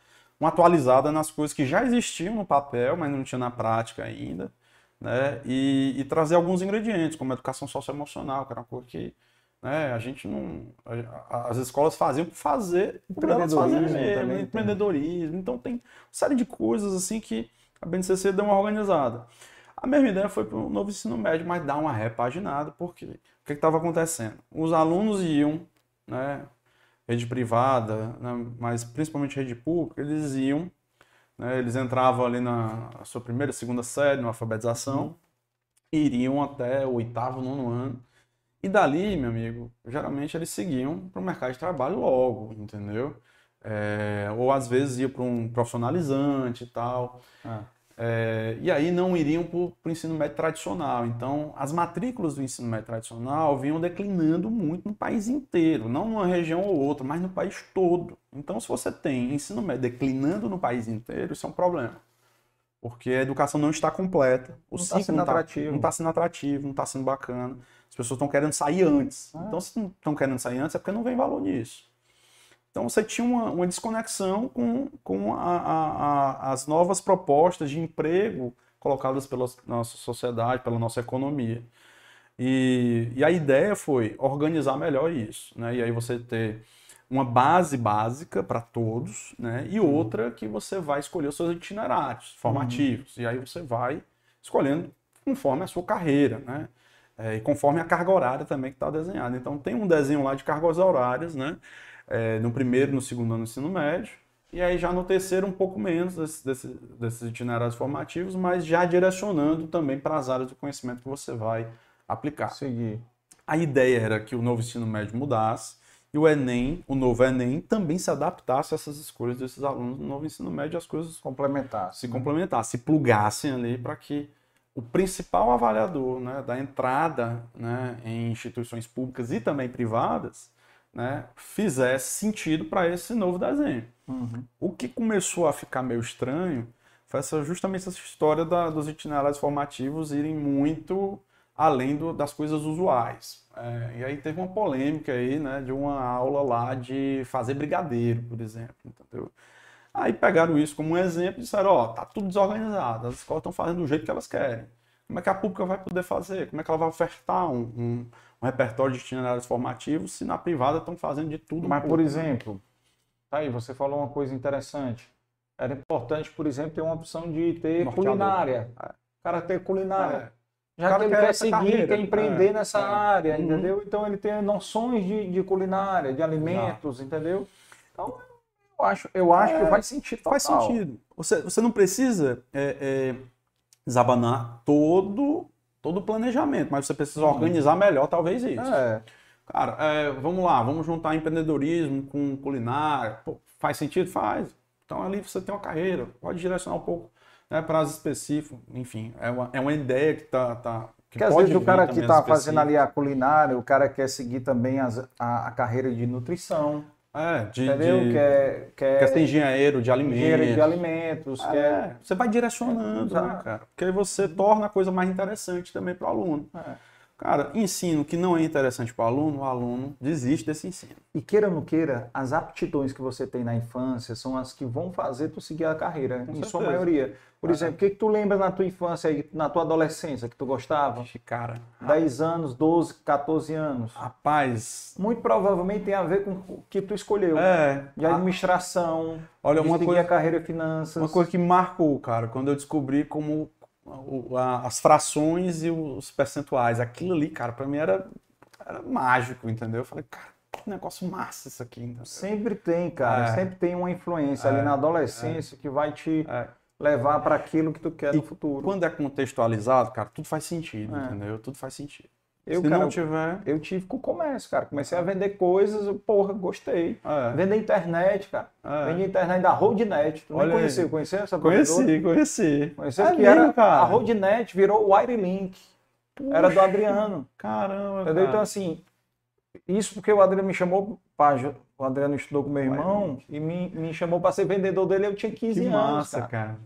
Speaker 2: uma atualizada nas coisas que já existiam no papel, mas não tinha na prática ainda, né? E, e trazer alguns ingredientes, como educação socioemocional, que era uma coisa que né, a gente não. a- as escolas faziam por fazer, por elas fazerem mesmo, né? empreendedorismo. Então tem uma série de coisas assim que a BNCC deu uma organizada. A mesma ideia foi para o novo ensino médio, mas dá uma repaginada, porque o que estava acontecendo? Os alunos iam, né, rede privada, né, mas principalmente rede pública, eles iam, né, eles entravam ali na sua primeira, segunda série, na alfabetização, e iriam até o oitavo, nono ano. E dali, meu amigo, geralmente eles seguiam para o mercado de trabalho logo, entendeu? É, ou às vezes ia para um profissionalizante e tal. É, e aí não iriam para o ensino médio tradicional. Então, as matrículas do ensino médio tradicional vinham declinando muito no país inteiro, não numa região ou outra, mas no país todo. Então, se você tem ensino médio declinando no país inteiro, isso é um problema. Porque a educação não está completa, o
Speaker 1: Não tá
Speaker 2: ciclo não está
Speaker 1: atrativo.
Speaker 2: não está sendo atrativo, não está sendo bacana. As pessoas estão querendo sair antes.
Speaker 1: Ah.
Speaker 2: Então, se não estão querendo sair antes, é porque não vem valor nisso. Então você tinha uma, uma desconexão com, com a- a- a- as novas propostas de emprego colocadas pela nossa sociedade, pela nossa economia. E, e a ideia foi organizar melhor isso, né? E aí você ter uma base básica para todos, né? E outra que você vai escolher os seus itinerários formativos. E aí você vai escolhendo conforme a sua carreira, né? É, e conforme a carga horária também que está desenhada. Então tem um desenho lá de cargas horárias, né? É, no primeiro, no segundo ano do ensino médio, e aí já no terceiro um pouco menos desse- desse- desses itinerários formativos, mas já direcionando também para as áreas do conhecimento que você vai aplicar.
Speaker 1: Seguir.
Speaker 2: A ideia era que o novo ensino médio mudasse e o Enem, o novo Enem, também se adaptasse a essas escolhas desses alunos do novo ensino médio e as coisas
Speaker 1: Complementar.
Speaker 2: se complementassem, se plugassem ali para que o principal avaliador né, da entrada né, em instituições públicas e também privadas né, fizesse sentido para esse novo desenho.
Speaker 1: Uhum.
Speaker 2: O que começou a ficar meio estranho foi essa, justamente essa história da- dos itinerários formativos irem muito além do- das coisas usuais. É, e aí teve uma polêmica aí, né, de uma aula lá de fazer brigadeiro, por exemplo, entendeu? Aí pegaram isso como um exemplo e disseram, ó, tá tudo desorganizado, as escolas estão fazendo do jeito que elas querem. Como é que a pública vai poder fazer? Como é que ela vai ofertar um, um- um repertório de itinerários formativos se na privada estão fazendo de tudo
Speaker 1: Mas, por exemplo, tá aí, você falou uma coisa interessante. Era importante, por exemplo, ter uma opção de ter
Speaker 2: Norteador.
Speaker 1: culinária.
Speaker 2: É.
Speaker 1: O cara ter culinária.
Speaker 2: É.
Speaker 1: Já que ele
Speaker 2: quer
Speaker 1: quer seguir,
Speaker 2: carreira.
Speaker 1: quer empreender
Speaker 2: É,
Speaker 1: nessa
Speaker 2: é.
Speaker 1: área,
Speaker 2: Uhum.
Speaker 1: entendeu? Então ele tem noções de, de culinária, de alimentos, entendeu? Então, eu acho, eu acho
Speaker 2: É,
Speaker 1: que faz sentido.
Speaker 2: Faz
Speaker 1: total.
Speaker 2: sentido. Você, você não precisa é, é, desabanar todo, todo o planejamento, mas você precisa organizar melhor, talvez isso.
Speaker 1: É.
Speaker 2: Cara, é, vamos lá, vamos juntar empreendedorismo com culinária. Pô, faz sentido? Faz. Então ali você tem uma carreira, pode direcionar um pouco né, para as específicas. Enfim, é uma, é uma ideia que está. Tá,
Speaker 1: que às vezes o cara que está fazendo ali a culinária, o cara quer seguir também as, a, a carreira de nutrição.
Speaker 2: É, de,
Speaker 1: entendeu?
Speaker 2: De,
Speaker 1: quer, quer,
Speaker 2: quer ser engenheiro de alimentos.
Speaker 1: Engenheiro de alimentos.
Speaker 2: É,
Speaker 1: quer...
Speaker 2: Você vai direcionando, né, cara? Porque aí você torna a coisa mais interessante também para o aluno.
Speaker 1: É.
Speaker 2: Cara, ensino que não é interessante para o aluno, o aluno desiste desse ensino.
Speaker 1: E queira ou não queira, as aptidões que você tem na infância são as que vão fazer tu seguir a carreira,
Speaker 2: Com
Speaker 1: em
Speaker 2: certeza.
Speaker 1: sua maioria. Por
Speaker 2: É.
Speaker 1: exemplo, o que, que tu lembra na tua infância na tua adolescência que tu gostava?
Speaker 2: Cara,
Speaker 1: 10 anos, 12, 14 anos.
Speaker 2: rapaz,
Speaker 1: Muito provavelmente tem a ver com o que tu escolheu.
Speaker 2: é.
Speaker 1: De administração,
Speaker 2: Olha,
Speaker 1: de
Speaker 2: uma
Speaker 1: seguir
Speaker 2: coisa-
Speaker 1: a carreira finanças.
Speaker 2: Uma coisa que marcou, cara, quando eu descobri como o- a- as frações e os percentuais, aquilo ali, cara, pra mim era, era mágico, entendeu? Eu falei, cara, que negócio massa isso aqui. entendeu?
Speaker 1: Sempre tem, cara.
Speaker 2: É.
Speaker 1: Sempre tem uma influência ali na adolescência que vai te
Speaker 2: É.
Speaker 1: levar para aquilo que tu quer no futuro.
Speaker 2: Quando é contextualizado, cara, tudo faz sentido,
Speaker 1: É.
Speaker 2: entendeu? Tudo faz sentido.
Speaker 1: Eu,
Speaker 2: Se
Speaker 1: cara,
Speaker 2: não tiver.
Speaker 1: eu tive com o comércio, cara. Comecei a vender coisas, eu, porra, gostei.
Speaker 2: É.
Speaker 1: Vender internet, cara.
Speaker 2: É.
Speaker 1: Vendi internet da Roadnet. Tu
Speaker 2: Olha
Speaker 1: nem conheceu? Conheceu essa?
Speaker 2: Conheci, conheci.
Speaker 1: Conheceu
Speaker 2: É
Speaker 1: que era
Speaker 2: cara.
Speaker 1: a Roadnet, virou o Wirelink. Era do Adriano.
Speaker 2: Caramba,
Speaker 1: Entendeu?
Speaker 2: cara.
Speaker 1: Então, assim, isso porque o Adriano me chamou para. O Adriano estudou com meu irmão e me, me chamou para ser vendedor dele. Eu tinha 15
Speaker 2: que
Speaker 1: anos.
Speaker 2: massa,
Speaker 1: cara.
Speaker 2: cara.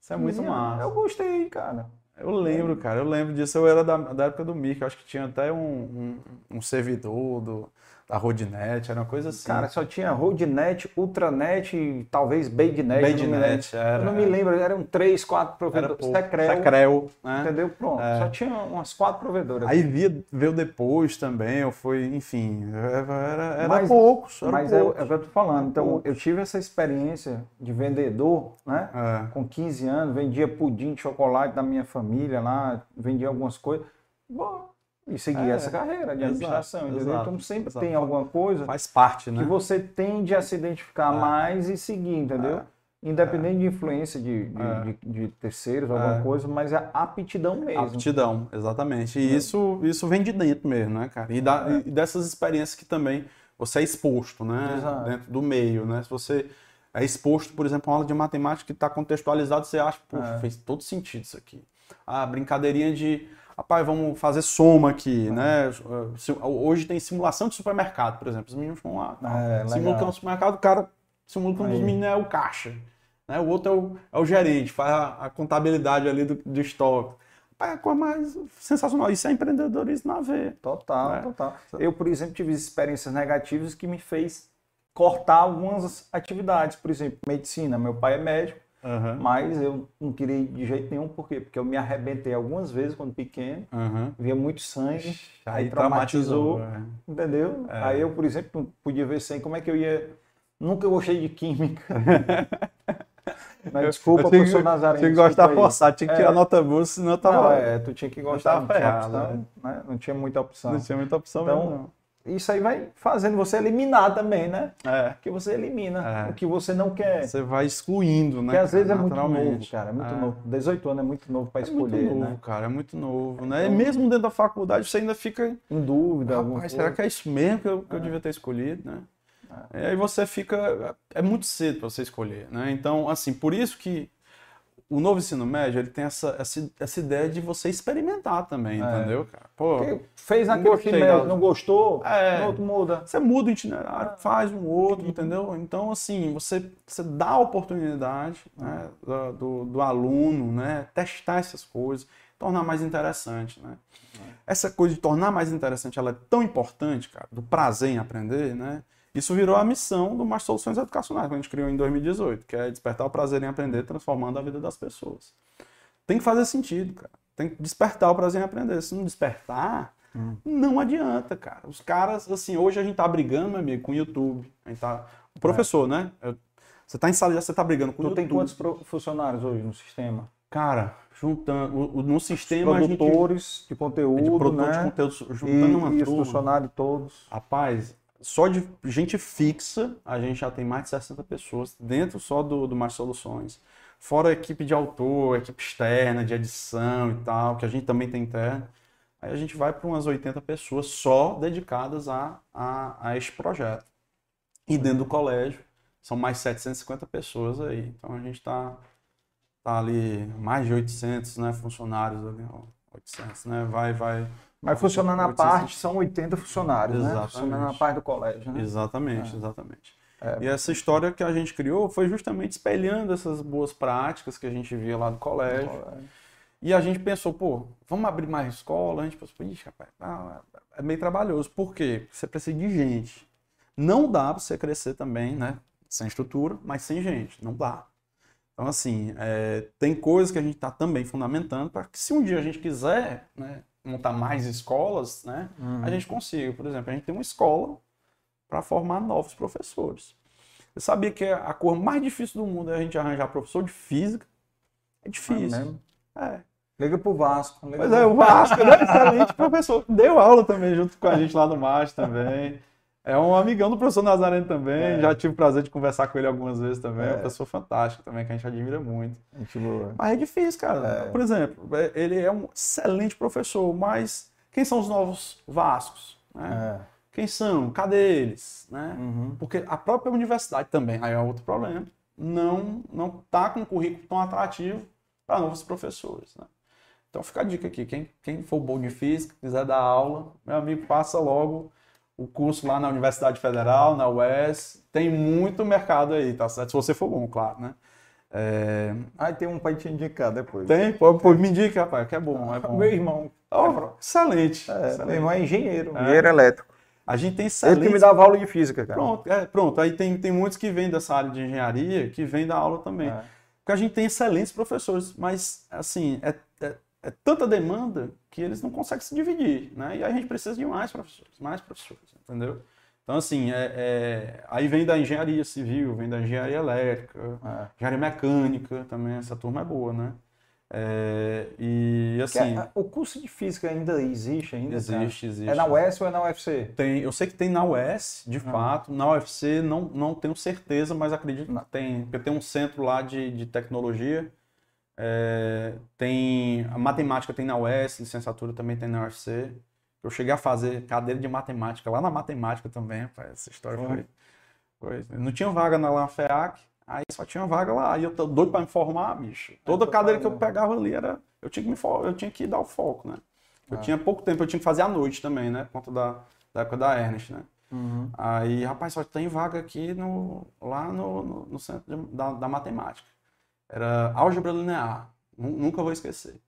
Speaker 2: Isso é muito
Speaker 1: 15 anos.
Speaker 2: massa.
Speaker 1: Eu gostei, cara.
Speaker 2: Eu lembro, cara, eu lembro disso. Eu era da, da época do Mic, eu acho que tinha até um, um, um servidor do, da Roadnet, era uma coisa assim.
Speaker 1: Cara, só tinha Roadnet, Ultranet e talvez Baidnet. eu não me lembro.
Speaker 2: Baidnet, era.
Speaker 1: Eu não me lembro, eram três, quatro provedores. Secrel,
Speaker 2: Secrel, né?
Speaker 1: entendeu? Pronto.
Speaker 2: É.
Speaker 1: Só tinha umas quatro provedoras.
Speaker 2: Aí via, veio depois também, eu fui, enfim, era, era
Speaker 1: Mas-
Speaker 2: poucos, era
Speaker 1: Mas é,
Speaker 2: poucos.
Speaker 1: é o que eu tô falando. Então,
Speaker 2: Poucos.
Speaker 1: eu tive essa experiência de vendedor, né?
Speaker 2: É.
Speaker 1: Com 15 anos, vendia pudim de chocolate da minha família lá, vendia algumas coisas. Bom, e segui
Speaker 2: É,
Speaker 1: essa carreira de
Speaker 2: exato,
Speaker 1: administração, entendeu?
Speaker 2: exato,
Speaker 1: então sempre
Speaker 2: exato.
Speaker 1: tem alguma coisa
Speaker 2: Faz parte, né?
Speaker 1: que você tende a se identificar
Speaker 2: É.
Speaker 1: mais e seguir, entendeu?
Speaker 2: É.
Speaker 1: Independente de influência de, de,
Speaker 2: É.
Speaker 1: de- de terceiros, alguma
Speaker 2: É.
Speaker 1: coisa, mas é aptidão mesmo.
Speaker 2: Aptidão, exatamente. E isso, isso vem de dentro mesmo, né, cara? E, da- e dessas experiências que também você é exposto, né?
Speaker 1: Exato.
Speaker 2: Dentro do meio, né? Se você é exposto, por exemplo, a uma aula de matemática que está contextualizado, você acha, pô,
Speaker 1: É.
Speaker 2: fez todo sentido isso aqui. A brincadeirinha de, rapaz, vamos fazer soma aqui, né? Se- Hoje tem simulação de supermercado, por exemplo. Os meninos vão lá,
Speaker 1: É,
Speaker 2: simula que é um supermercado, o cara simula que um dos meninos é o caixa. Né? O outro é o, é o gerente, faz a, a contabilidade ali do, do estoque. Rapaz, É a coisa mais sensacional. Isso é empreendedorismo na veia.
Speaker 1: Total,
Speaker 2: É.
Speaker 1: total. Eu, por exemplo, tive experiências negativas que me fez cortar algumas atividades. Por exemplo, medicina. Meu pai é médico, mas eu não queria ir de jeito nenhum. Por quê? Porque eu me arrebentei algumas vezes quando pequeno,
Speaker 2: Uhum.
Speaker 1: via muito sangue, aí,
Speaker 2: Aí
Speaker 1: traumatizou,
Speaker 2: traumatizou. é.
Speaker 1: entendeu?
Speaker 2: É.
Speaker 1: Aí eu, por exemplo, não podia ver sangue. Como é que eu ia... Nunca gostei de química. Mas, desculpa,
Speaker 2: Eu tinha
Speaker 1: professor Nazareno.
Speaker 2: Tinha que gostar forçado, tinha que tirar
Speaker 1: É.
Speaker 2: nota boa, senão eu tava.
Speaker 1: Não, é, tu tinha que gostar, não tinha
Speaker 2: ferrado,
Speaker 1: opção, né? Não tinha muita opção.
Speaker 2: Não tinha muita opção
Speaker 1: Então,
Speaker 2: mesmo, não.
Speaker 1: Isso aí vai fazendo você eliminar também, né?
Speaker 2: É.
Speaker 1: Porque você elimina
Speaker 2: É.
Speaker 1: o que você não quer.
Speaker 2: Você vai excluindo, né?
Speaker 1: Porque às
Speaker 2: cara,
Speaker 1: vezes é muito novo, cara. É muito
Speaker 2: É.
Speaker 1: novo. 18 anos é muito novo para
Speaker 2: É muito
Speaker 1: escolher,
Speaker 2: novo,
Speaker 1: né?
Speaker 2: cara, é muito novo, né?
Speaker 1: Então-
Speaker 2: e mesmo dentro da faculdade você ainda fica,
Speaker 1: Em dúvida.
Speaker 2: rapaz, será que é isso mesmo que eu, que eu devia ter escolhido, né? E aí você fica, é muito cedo para você escolher, né? Então, assim, por isso que o novo ensino médio, ele tem essa, essa, essa ideia de você experimentar também,
Speaker 1: É.
Speaker 2: entendeu, cara? Pô,
Speaker 1: Porque fez naquele
Speaker 2: gostei
Speaker 1: primeiro, não gostou,
Speaker 2: É.
Speaker 1: no outro muda.
Speaker 2: Você muda o itinerário, faz um outro, entendeu? Então, assim, você, você dá a oportunidade né, do, do, do aluno, né? Testar essas coisas, tornar mais interessante, né? Essa coisa de tornar mais interessante, ela é tão importante, cara, do prazer em aprender, né? Isso virou a missão do Mais Soluções Educacionais, que a gente criou em 2018, que é despertar o prazer em aprender, transformando a vida das pessoas. Tem que fazer sentido, cara. Tem que despertar o prazer em aprender. Se não despertar, não adianta, cara. Os caras, assim, hoje a gente tá brigando, meu amigo, com o YouTube. A gente tá... O professor, né? Eu- Você tá em sala de você tá brigando com o
Speaker 1: Tu tem
Speaker 2: YouTube.
Speaker 1: quantos funcionários hoje no sistema?
Speaker 2: Cara, juntando... o- o- No sistema a gente...
Speaker 1: Produtores de conteúdo,
Speaker 2: de produtor
Speaker 1: né?
Speaker 2: de conteúdo, juntando
Speaker 1: e,
Speaker 2: uma
Speaker 1: e os
Speaker 2: turma.
Speaker 1: funcionários todos.
Speaker 2: Rapaz, só de gente fixa, a gente já tem mais de 60 pessoas dentro só do, do Mais Soluções. Fora a equipe de autor, equipe externa, de edição e tal, que a gente também tem interno. Aí a gente vai para umas 80 pessoas só dedicadas a, a, a este projeto. E dentro do colégio, são mais 750 pessoas aí. Então a gente está tá ali mais de 800 né, funcionários ali, ó, 800, né? Vai, vai.
Speaker 1: Mas funcionando na
Speaker 2: 800.
Speaker 1: parte, são 80 funcionários, né?
Speaker 2: Exatamente.
Speaker 1: Funcionando na parte do colégio, né?
Speaker 2: Exatamente, exatamente.
Speaker 1: É.
Speaker 2: E essa história que a gente criou foi justamente espelhando essas boas práticas que a gente via lá do colégio. E a gente pensou, pô, vamos abrir mais escola? A gente pensou, ixi, rapaz, ah, é meio trabalhoso. Por quê? Porque você precisa de gente. Não dá para você crescer também, né? Sem estrutura, mas sem gente. Não dá. Então, assim, é, tem coisas que a gente está também fundamentando para que se um dia a gente quiser né, montar mais escolas, né,
Speaker 1: Uhum.
Speaker 2: a gente consiga. Por exemplo, a gente tem uma escola para formar novos professores. Eu sabia que a coisa mais difícil do mundo é a gente arranjar professor de física. É difícil.
Speaker 1: mesmo?
Speaker 2: É.
Speaker 1: Liga pro Vasco. Liga
Speaker 2: Pois
Speaker 1: pro-
Speaker 2: é, o Vasco, né? Excelente professor. Deu aula também junto com a gente lá no MAS também. É um amigão do professor Nazareno também.
Speaker 1: É.
Speaker 2: Já tive o prazer de conversar com ele algumas vezes também. É
Speaker 1: É.
Speaker 2: uma pessoa fantástica também, que a gente admira muito.
Speaker 1: Gente boa.
Speaker 2: Mas é difícil, cara.
Speaker 1: É.
Speaker 2: Por exemplo, é- ele é um excelente professor, mas quem são os novos Vascos? né?
Speaker 1: É.
Speaker 2: Quem são? Cadê eles? Né?
Speaker 1: Uhum.
Speaker 2: Porque a própria universidade também, aí é outro problema, não não tá com um currículo tão atrativo para novos professores. Né? Então fica a dica aqui, quem, quem for bom de física, quiser dar aula, meu amigo, passa logo o curso lá na Universidade Federal, na UES, tem muito mercado aí, tá certo? Se você for bom, claro, né? É,
Speaker 1: Aí tem um pra te indicar depois.
Speaker 2: Tem, pô, pô, me indica, rapaz, que é bom, é bom.
Speaker 1: Meu irmão.
Speaker 2: Ó, excelente,
Speaker 1: É, meu
Speaker 2: excelente.
Speaker 1: irmão é engenheiro.
Speaker 2: É.
Speaker 1: Engenheiro elétrico.
Speaker 2: A gente tem
Speaker 1: Ele
Speaker 2: excelente
Speaker 1: que me dava aula de física, cara.
Speaker 2: Pronto, é, pronto. Aí tem, tem muitos que vêm dessa área de engenharia que vêm da aula também.
Speaker 1: É.
Speaker 2: Porque a gente tem excelentes professores, mas, assim, é, é, é tanta demanda que eles não conseguem se dividir, né? E aí a gente precisa de mais professores, mais professores, entendeu? Então, assim, é, é- aí vem da engenharia civil, vem da engenharia elétrica,
Speaker 1: É.
Speaker 2: engenharia mecânica também, essa turma é boa, né? É, e, assim,
Speaker 1: é- o curso de física ainda existe ainda? cara?
Speaker 2: existe, existe.
Speaker 1: É na UES ou é na UFC?
Speaker 2: Tem, eu sei que tem na UES, de fato. Na UFC não, não tenho certeza, mas acredito que tem. Porque tem um centro lá de, de tecnologia. É, tem a matemática tem na UES, licenciatura também tem na UFC. Eu cheguei a fazer cadeira de matemática lá na matemática também, rapaz. Essa história foi. foi- Não tinha vaga na lá FEAC, aí só tinha vaga lá. E eu tô doido para me formar, bicho. Toda cadeira que eu pegava ali era. Eu tinha que, me, eu tinha que dar o foco, né? Eu
Speaker 1: Ah.
Speaker 2: tinha pouco tempo, eu tinha que fazer à noite também, né? Por conta da, da época da Ernest, né?
Speaker 1: Uhum.
Speaker 2: Aí, rapaz, só tem vaga aqui no, lá no, no, no centro de- da, da matemática. Era álgebra linear. Nu- Nunca vou esquecer.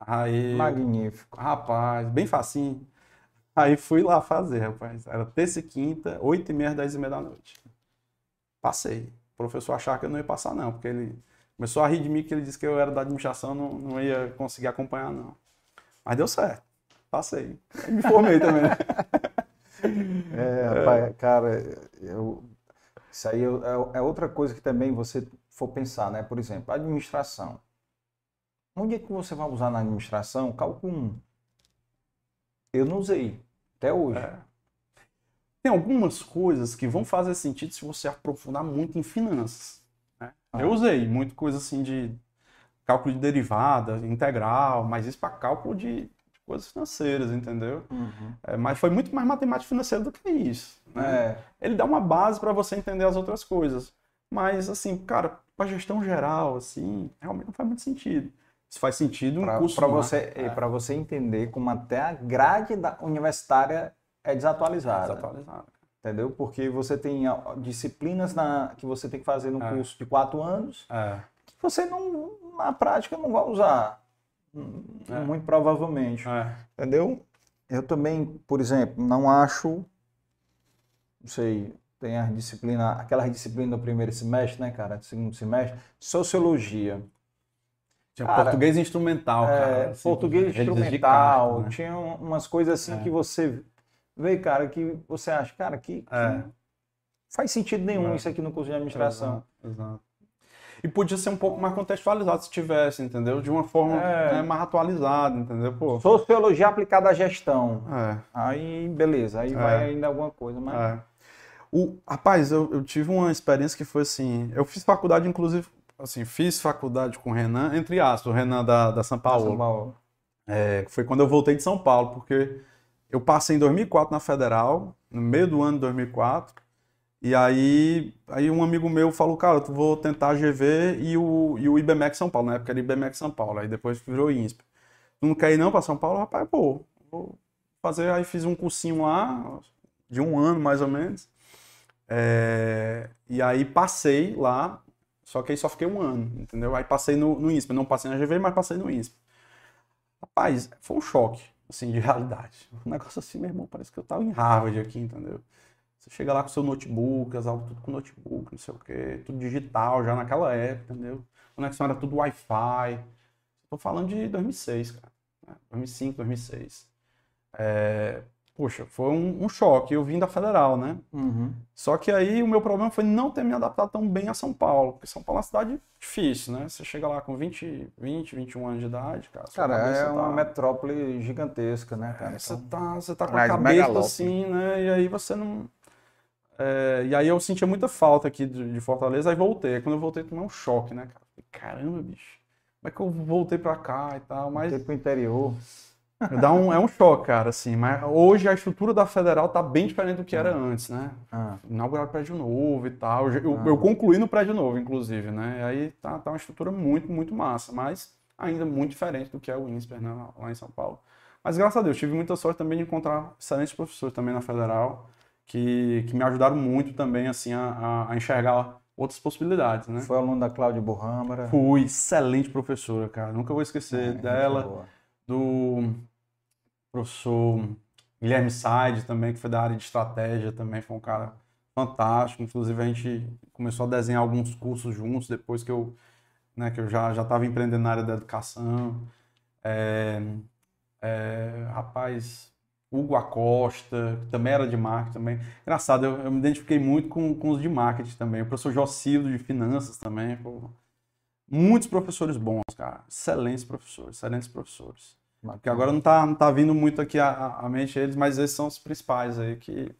Speaker 2: Aí,
Speaker 1: Magnífico.
Speaker 2: rapaz, bem facinho. Aí fui lá fazer, rapaz. Era terça e quinta, oito e meia, dez e meia da noite. Passei. O professor achava que eu não ia passar, não, porque ele começou a rir de mim, que ele disse que eu era da administração, não, não ia conseguir acompanhar, não. Mas deu certo. Passei. Me formei também. né?
Speaker 1: É, rapaz, cara, eu, isso aí é, é outra coisa que também você for pensar, né? Por exemplo, administração. Onde é que você vai usar na administração? Cálculo 1. Eu não usei, até hoje.
Speaker 2: É. Tem algumas coisas que vão fazer sentido se você aprofundar muito em finanças. né?
Speaker 1: Ah.
Speaker 2: Eu usei muito coisa assim de cálculo de derivada, integral, mas isso para cálculo de, coisas financeiras, entendeu?
Speaker 1: Uhum.
Speaker 2: É, mas foi muito mais matemática financeira do que isso. né?
Speaker 1: É,
Speaker 2: Ele dá uma base para você entender as outras coisas. Mas, assim, cara, para gestão geral, assim, realmente não faz muito sentido. Isso faz sentido um
Speaker 1: para
Speaker 2: curso
Speaker 1: você,
Speaker 2: é.
Speaker 1: para você entender como até a grade da universitária é desatualizada.
Speaker 2: desatualizado.
Speaker 1: Entendeu? Porque você tem disciplinas na, que você tem que fazer no
Speaker 2: É.
Speaker 1: curso de quatro anos
Speaker 2: É,
Speaker 1: que você não, na prática, não vai usar.
Speaker 2: É.
Speaker 1: Muito provavelmente.
Speaker 2: é,
Speaker 1: Entendeu? Eu também, por exemplo, não acho. Não sei, tem a disciplina, aquela disciplina do primeiro semestre, né, cara? Do segundo semestre. Sociologia.
Speaker 2: Tinha
Speaker 1: Cara,
Speaker 2: português instrumental,
Speaker 1: É,
Speaker 2: cara. assim,
Speaker 1: português instrumental.
Speaker 2: carta, né?
Speaker 1: Tinha um, umas coisas assim
Speaker 2: É.
Speaker 1: que você vê, cara, que você acha, cara, que, que
Speaker 2: É.
Speaker 1: faz sentido nenhum
Speaker 2: É.
Speaker 1: isso aqui no curso de administração.
Speaker 2: Exato, exato. E podia ser um pouco mais contextualizado se tivesse, entendeu? De uma forma
Speaker 1: É.
Speaker 2: né, mais atualizada, entendeu? Pô,
Speaker 1: Sociologia aplicada à gestão.
Speaker 2: é,
Speaker 1: Aí, beleza, aí
Speaker 2: É.
Speaker 1: vai ainda alguma coisa, mas.
Speaker 2: O, rapaz, eu, eu tive uma experiência que foi assim. Eu fiz faculdade, inclusive, assim, fiz faculdade com o Renan, entre aspas, o Renan da, da São Paulo.
Speaker 1: São Paulo.
Speaker 2: É, foi quando eu voltei de São Paulo, porque eu passei em 2004 na Federal, no meio do ano de 2004, e aí, aí um amigo meu falou, cara, tu vou tentar a GV e o, e o IBMEC São Paulo, na época era IBMEC São Paulo, aí depois virou INSP. Tu não quer ir não para São Paulo? Rapaz, pô, vou fazer, aí fiz um cursinho lá, de um ano mais ou menos, é, e aí passei lá, só que aí só fiquei um ano, entendeu? Aí passei no, no INSP, não passei na GV, mas passei no INSP. Rapaz, foi um choque, assim, de realidade. Um negócio assim, meu irmão, parece que eu tava em Harvard aqui, entendeu? Você chega lá com seu notebook, as aulas tudo com notebook, não sei o quê, tudo digital já naquela época, entendeu? Conexão era tudo Wi-Fi. Tô falando de 2006, cara. 2005, 2006. É, Poxa, foi um, um, choque. Eu vim da Federal, né?
Speaker 1: Uhum.
Speaker 2: Só que aí o meu problema foi não ter me adaptado tão bem a São Paulo. Porque São Paulo é uma cidade difícil, né? Você chega lá com 20, 20 21 anos de idade, cara.
Speaker 1: Cara, é tá... uma metrópole gigantesca, né, cara?
Speaker 2: É, você, então... tá, você tá com a cabeça assim, né? E aí você não. É, e aí eu sentia muita falta aqui de, de Fortaleza, aí voltei. Quando eu voltei, tomei um choque, né, cara? Caramba, bicho. Como é que eu voltei pra cá e tal? Mas...
Speaker 1: Voltei pro interior.
Speaker 2: Dá um, é um choque, cara, assim. Mas hoje a estrutura da federal tá bem diferente do que era antes, né?
Speaker 1: Ah.
Speaker 2: Inauguraram prédio novo e tal. Eu, ah. eu, concluí no prédio novo, inclusive, né? E aí tá, tá uma estrutura muito, muito massa, mas ainda muito diferente do que é o INSPER né? lá em São Paulo. Mas graças a Deus, tive muita sorte também de encontrar excelentes professores também na federal, que, que me ajudaram muito também, assim, a, a enxergar outras possibilidades, né?
Speaker 1: Foi aluno da Cláudia Burrâmara.
Speaker 2: Fui, excelente professora, cara. Nunca vou esquecer é, dela do professor Guilherme Said também, que foi da área de estratégia também, foi um cara fantástico. Inclusive a gente começou a desenhar alguns cursos juntos depois que eu, né, que eu já estava empreendendo na área da educação. É, é, rapaz, Hugo Acosta, que também era de marketing também. Engraçado, eu, eu me identifiquei muito com, com os de marketing também. O professor Jocildo de finanças também. Muitos professores bons, cara. Excelentes professores, excelentes professores. Porque agora não tá, não tá vindo muito aqui a, a mente eles, mas esses são os principais aí que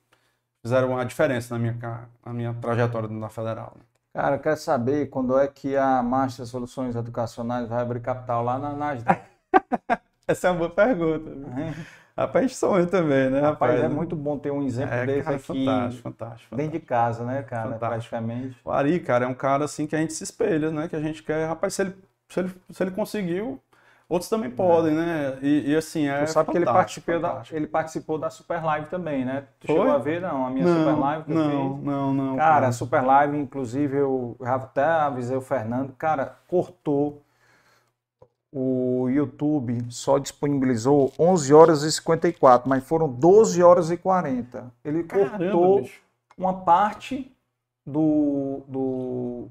Speaker 2: fizeram a diferença na minha, na minha trajetória na Federal. Né?
Speaker 1: Cara, eu quero saber quando é que a Master Soluções Educacionais vai abrir capital lá na Nasdaq.
Speaker 2: Essa é uma boa pergunta. Rapaz, gente sonha também, né, rapaz?
Speaker 1: rapaz é muito bom ter um exemplo é, desse cara, aqui.
Speaker 2: Fantástico, fantástico.
Speaker 1: Dentro de casa, né, cara? Fantástico. Praticamente.
Speaker 2: O Ari, cara, é um cara assim que a gente se espelha, né? Que a gente quer. Rapaz, se ele, se ele, se ele conseguiu, Outros também podem, é. né? E, e, assim, é.
Speaker 1: Você sabe que ele participou, da, ele participou da Super Live também, né? Tu Foi? chegou a ver, não? A minha
Speaker 2: não,
Speaker 1: Super Live que
Speaker 2: não,
Speaker 1: eu
Speaker 2: fiz. Não, não,
Speaker 1: Cara, cara, a Super Live, inclusive, eu até avisei o Fernando, cara, cortou. O YouTube só disponibilizou 11 horas e 54, mas foram 12 horas e 40. Ele Caramba, cortou bicho. uma parte do, do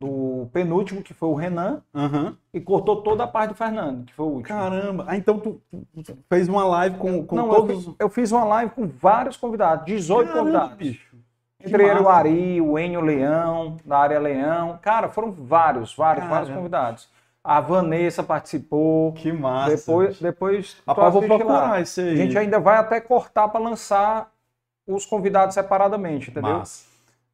Speaker 1: do penúltimo, que foi o Renan,
Speaker 2: uhum.
Speaker 1: e cortou toda a parte do Fernando, que foi o último.
Speaker 2: Caramba! Ah, então tu, tu fez uma live com, com Não, todos...
Speaker 1: Eu, eu, fiz uma live com vários convidados, 18 Caramba, convidados. Bicho. Entre eles o Ari, o Enio Leão, da área Leão. Cara, foram vários, vários, Caramba. vários convidados. A Vanessa participou.
Speaker 2: Que massa.
Speaker 1: Depois, depois
Speaker 2: Rapaz, vou procurar lá. isso aí.
Speaker 1: A gente ainda vai até cortar para lançar os convidados separadamente, entendeu? Massa.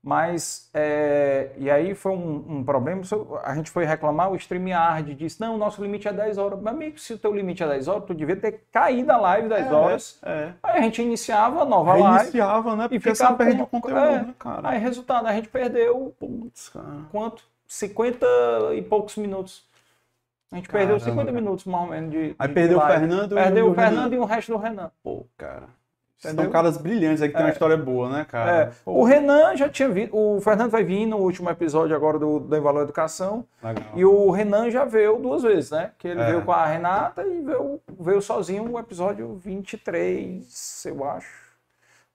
Speaker 1: Mas, é, e aí foi um, um, problema, a gente foi reclamar, o StreamYard disse, não, o nosso limite é 10 horas. Meu amigo, se o teu limite é 10 horas, tu devia ter caído a live 10
Speaker 2: é,
Speaker 1: horas.
Speaker 2: É.
Speaker 1: Aí a gente iniciava a nova
Speaker 2: Reiniciava,
Speaker 1: live.
Speaker 2: né? Porque e ficava perde o conteúdo, é, né, cara?
Speaker 1: Aí, resultado, a gente perdeu, Putz, quanto? 50 e poucos minutos. A gente Caramba, perdeu 50 cara. minutos, mais ou menos, de
Speaker 2: Aí de perdeu live. o Fernando
Speaker 1: Perdeu o Fernando e o resto do Renan.
Speaker 2: Pô, cara. Entendeu? São caras brilhantes aí que é. tem uma história boa, né, cara?
Speaker 1: É. O Renan já tinha vindo, o Fernando vai vir no último episódio agora do, do Valor Educação.
Speaker 2: Legal.
Speaker 1: E o Renan já veio duas vezes, né? Que ele é. veio com a Renata e veio, veio sozinho o episódio 23, eu acho.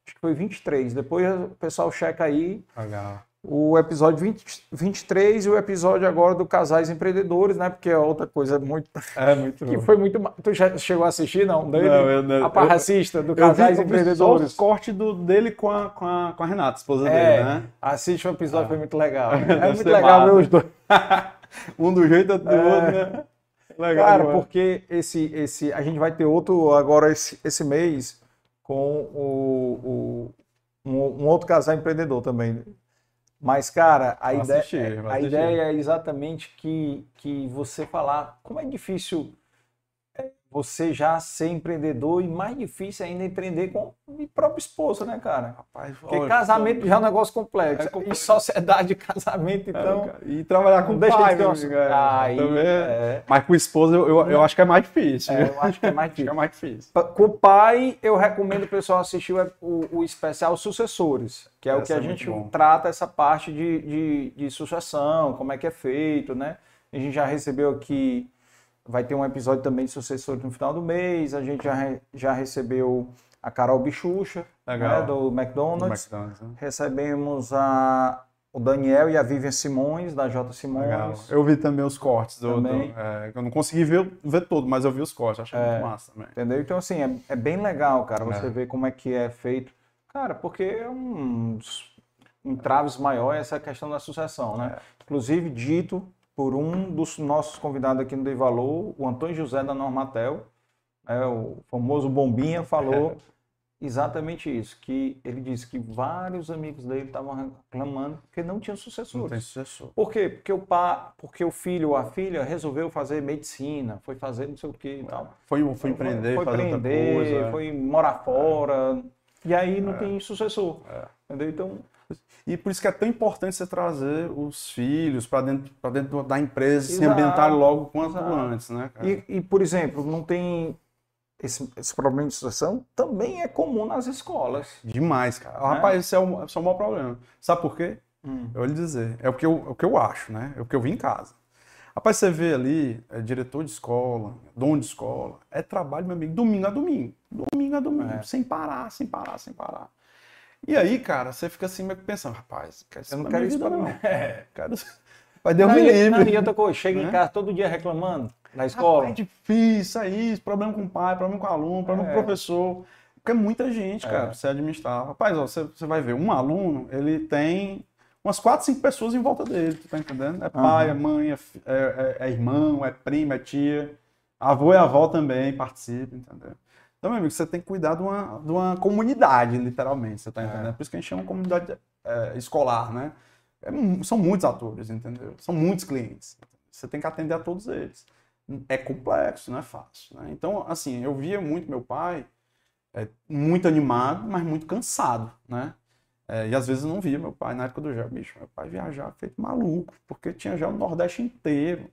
Speaker 1: Acho que foi 23. Depois o pessoal checa aí.
Speaker 2: Legal
Speaker 1: o episódio 20, 23 e o episódio agora do Casais Empreendedores, né? Porque é outra coisa muito.
Speaker 2: É, muito
Speaker 1: Que foi muito. Tu já chegou a assistir, não?
Speaker 2: Dele? Não, eu não.
Speaker 1: A parracista do Casais eu vi, Empreendedores.
Speaker 2: Só o corte do, dele com a, com, a, com a Renata, esposa é, dele, né?
Speaker 1: Assiste o episódio, ah. foi muito legal. É muito legal ver os dois.
Speaker 2: um do jeito do é. outro, né?
Speaker 1: Legal, Cara, porque esse, esse, a gente vai ter outro agora esse, esse mês com o, o um, um outro casal empreendedor também Mas, cara, a, ideia,
Speaker 2: assistir,
Speaker 1: a ideia é exatamente que, que você falar como é difícil você já ser empreendedor e mais difícil ainda empreender com a própria esposa, né, cara?
Speaker 2: Rapaz,
Speaker 1: Porque
Speaker 2: olha,
Speaker 1: casamento já é um negócio complexo.
Speaker 2: É complexo.
Speaker 1: E sociedade de casamento,
Speaker 2: É,
Speaker 1: então.
Speaker 2: cara, e trabalhar com
Speaker 1: deixa
Speaker 2: pai, meu amigo, é,
Speaker 1: Aí,
Speaker 2: também é-
Speaker 1: é.
Speaker 2: Mas com esposa eu, eu, eu acho que é mais difícil.
Speaker 1: É, eu acho que é mais difícil.
Speaker 2: é mais difícil.
Speaker 1: Com o pai, eu recomendo o pessoal assistir o, o- o especial Sucessores, que é o
Speaker 2: Essa
Speaker 1: que a
Speaker 2: é
Speaker 1: gente trata essa parte de, de, de sucessão, como é que é feito, né? A gente já recebeu aqui, vai ter um episódio também de sucessores no final do mês, a gente já, re- já recebeu a Carol Bichucha,
Speaker 2: Legal.
Speaker 1: né, do
Speaker 2: Do
Speaker 1: McDonald's.
Speaker 2: McDonald's, né?
Speaker 1: Recebemos a, o Daniel e a Vivian Simões, da J.
Speaker 2: Legal.
Speaker 1: Simões.
Speaker 2: Eu vi também os cortes do. do-
Speaker 1: Também.
Speaker 2: é, eu não consegui ver, ver todo, mas eu vi os cortes, achei
Speaker 1: É.
Speaker 2: muito massa também.
Speaker 1: Entendeu? Então, assim, é, é bem legal, cara, você
Speaker 2: É.
Speaker 1: ver como é que é feito. Cara, porque é um dos entraves maior essa questão da sucessão, né? Inclusive, dito por um dos nossos convidados aqui no Dei Valor, o Antônio José da Normatel, é, o famoso Bombinha, falou exatamente isso, que ele disse que vários amigos dele estavam reclamando porque não tinham
Speaker 2: Não
Speaker 1: sucessores.
Speaker 2: tem sucessor.
Speaker 1: Por quê? Porque o, pa, porque o filho ou a filha resolveu fazer medicina, foi fazer não sei o que e tal.
Speaker 2: Foi, foi empreender,
Speaker 1: foi
Speaker 2: fazer
Speaker 1: empreender,
Speaker 2: outra coisa. é.
Speaker 1: foi morar fora, e aí não tem sucessor.
Speaker 2: É.
Speaker 1: Entendeu? Então,
Speaker 2: E por isso que é tão importante você trazer os filhos para dentro, pra dentro da empresa, se
Speaker 1: Exato,
Speaker 2: ambientar logo quanto
Speaker 1: exato.
Speaker 2: antes, né, cara?
Speaker 1: e, e, por exemplo, não tem esse, esse problema de sucessão também é comum nas escolas.
Speaker 2: Demais, cara.
Speaker 1: Né?
Speaker 2: Rapaz, esse é o, esse é o maior problema. Sabe por quê?
Speaker 1: Hum.
Speaker 2: Eu vou lhe dizer. É o que eu, é o que eu acho, né? É o que eu vi em casa. Rapaz, você vê ali, é diretor de escola, dono de escola, é trabalho, meu amigo, domingo a domingo. Domingo a domingo,
Speaker 1: É.
Speaker 2: sem parar, sem parar, sem parar. E aí, cara, você fica assim meio que pensando, rapaz, isso
Speaker 1: Eu não quero isso pra
Speaker 2: não.
Speaker 1: É.
Speaker 2: Quero... Vai Deus
Speaker 1: Não,
Speaker 2: me
Speaker 1: não,
Speaker 2: livre.
Speaker 1: e outra coisa, chega em
Speaker 2: Né?
Speaker 1: casa todo dia reclamando na escola.
Speaker 2: Rapaz, é difícil, é isso, problema com o pai, problema com o aluno, problema
Speaker 1: É.
Speaker 2: com o professor. Porque é muita gente, cara, pra você administrar. Rapaz, ó, você, você vai ver, um aluno, ele tem umas quatro, cinco pessoas em volta dele, tu tá entendendo? É pai, é mãe, é, é- é- é irmão, é primo, é tia. Avô e avó também participam, entendeu? Então, meu amigo, você tem que cuidar de uma, de uma comunidade, literalmente, você tá entendendo? Por isso que a gente chama comunidade é, escolar, né? É são muitos atores, entendeu? São muitos clientes. Você tem que atender a todos eles. É complexo, não é fácil. Né? Então, assim, eu via muito meu pai é, muito animado, mas muito cansado, né? É, e às vezes eu não via meu pai na época do gel. Bicho, meu pai viajava feito maluco, porque tinha gel no Nordeste inteiro.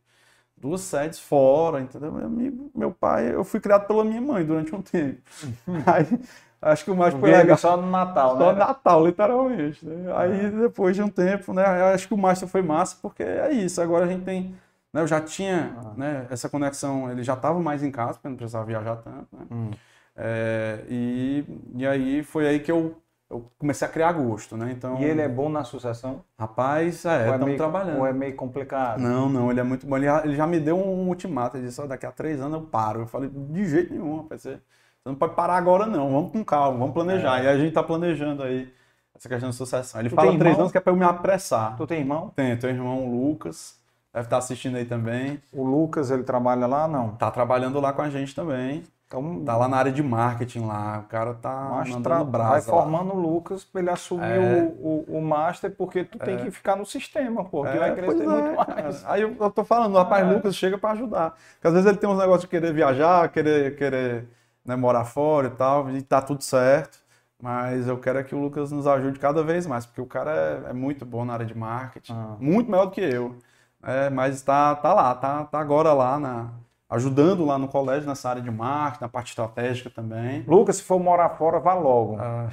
Speaker 2: Duas sedes fora, entendeu? Meu amigo, meu pai, eu fui criado pela minha mãe durante um tempo. Aí, acho que o mais foi legal.
Speaker 1: só no Natal,
Speaker 2: Só
Speaker 1: né?
Speaker 2: Natal, literalmente. né? Aí depois de um tempo, né? Acho que o Master foi massa, porque é isso. Agora a gente tem. Né, eu já tinha né, essa conexão, ele já estava mais em casa, porque não precisava viajar tanto. Né?
Speaker 1: Hum.
Speaker 2: É, e, e aí foi aí que eu, eu comecei a criar gosto, né? Então,
Speaker 1: E ele é bom na sucessão?
Speaker 2: rapaz, é,
Speaker 1: é
Speaker 2: estamos
Speaker 1: meio,
Speaker 2: trabalhando.
Speaker 1: ou é meio complicado?
Speaker 2: Não, não, ele é muito bom. Ele já, ele já me deu um ultimato. Ele disse: ó, daqui a três anos eu paro. Eu falei: de jeito nenhum, rapaz. Você, não pode parar agora, não. Vamos com calma, vamos planejar.
Speaker 1: É.
Speaker 2: E a gente tá planejando aí essa questão de sucessão. Ele
Speaker 1: Tu
Speaker 2: fala três anos que é pra eu me apressar.
Speaker 1: Tu tem irmão?
Speaker 2: Tem, teu irmão Lucas, deve estar assistindo aí também.
Speaker 1: O Lucas, ele trabalha lá? Não.
Speaker 2: Tá trabalhando lá com a gente também.
Speaker 1: Então,
Speaker 2: Tá lá na área de marketing lá. O cara tá
Speaker 1: Mas
Speaker 2: mandando
Speaker 1: vai
Speaker 2: brasa lá.
Speaker 1: formando o Lucas para ele assumir
Speaker 2: É.
Speaker 1: o, o, o Master, porque tu tem que ficar no sistema, pô, que
Speaker 2: É,
Speaker 1: vai crescer
Speaker 2: é,
Speaker 1: muito mais.
Speaker 2: Aí eu, eu tô falando, o rapaz
Speaker 1: É.
Speaker 2: Lucas chega pra ajudar. Porque às vezes ele tem uns negócios de querer viajar, querer, querer né, morar fora e tal, e tá tudo certo. Mas eu quero é que o Lucas nos ajude cada vez mais, porque o cara é, é muito bom na área de marketing,
Speaker 1: Ah.
Speaker 2: muito melhor do que eu. É, mas tá, tá lá, tá, tá agora lá, na, ajudando lá no colégio, nessa área de marketing, na parte estratégica também.
Speaker 1: Lucas, se for morar fora, vá logo.
Speaker 2: Ah,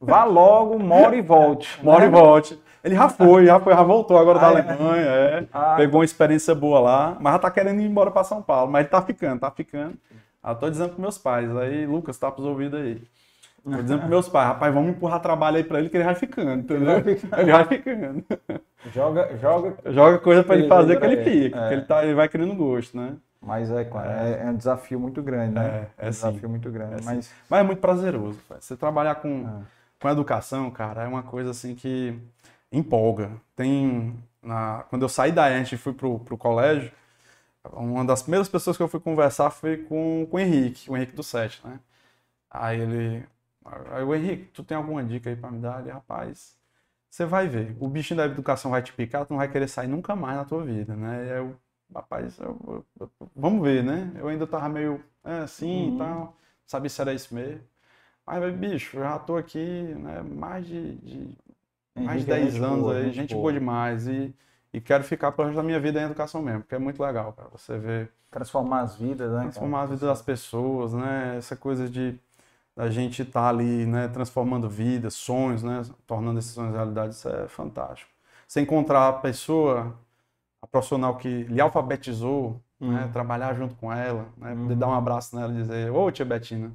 Speaker 1: Vá logo, mora e volte.
Speaker 2: Mora e
Speaker 1: né?
Speaker 2: volte. Ele já foi, já foi, já voltou agora da
Speaker 1: Ah, é?
Speaker 2: Alemanha, é.
Speaker 1: Ah.
Speaker 2: Pegou uma experiência boa lá, mas já tá querendo ir embora para São Paulo. Mas ele tá ficando, tá ficando. Eu tô dizendo pros meus pais, aí, Lucas, tá pros ouvidos aí. Tô dizendo pros meus pais, rapaz, vamos empurrar trabalho aí pra ele que ele vai ficando, entendeu?
Speaker 1: vai ficando.
Speaker 2: Ele vai ficando.
Speaker 1: Joga, joga.
Speaker 2: Joga coisa pra ele
Speaker 1: Ele
Speaker 2: fazer que ele
Speaker 1: ele,
Speaker 2: fica,
Speaker 1: é.
Speaker 2: que ele, tá, ele vai criando gosto, né?
Speaker 1: Mas é, claro, é, é um desafio muito grande, né?
Speaker 2: É, é
Speaker 1: um desafio
Speaker 2: sim.
Speaker 1: muito grande.
Speaker 2: É sim.
Speaker 1: mas
Speaker 2: Mas é muito prazeroso. Você trabalhar com,
Speaker 1: Ah.
Speaker 2: com educação, cara, é uma coisa assim que empolga. Tem. Na, quando eu saí da ENT e fui pro, pro colégio, uma das primeiras pessoas que eu fui conversar foi com, com o Henrique, o Henrique do Sete, né? Aí ele. Aí o Henrique, tu tem alguma dica aí pra me dar? Ele, rapaz, você vai ver. O bichinho da educação vai te picar, tu não vai querer sair nunca mais na tua vida, né? E eu, rapaz, eu, eu, vamos ver, né? Eu ainda tava meio é, assim uhum. e tal, sabia se era isso mesmo. Mas, bicho, eu já tô aqui, né, mais de, de mais de 10 anos boa, aí, gente boa, boa demais. E, e quero ficar pro resto da minha vida em educação mesmo, porque é muito legal, cara. Você ver.
Speaker 1: Transformar as vidas, né?
Speaker 2: Transformar cara? as vidas das pessoas, né? Essa coisa de a gente estar tá ali, né, transformando vidas, sonhos, né, tornando esses sonhos realidade, isso é fantástico. Você encontrar a pessoa, a profissional que lhe alfabetizou, né, uhum. né, trabalhar junto com ela, né, poder dar um abraço nela e dizer, ô tia Betina,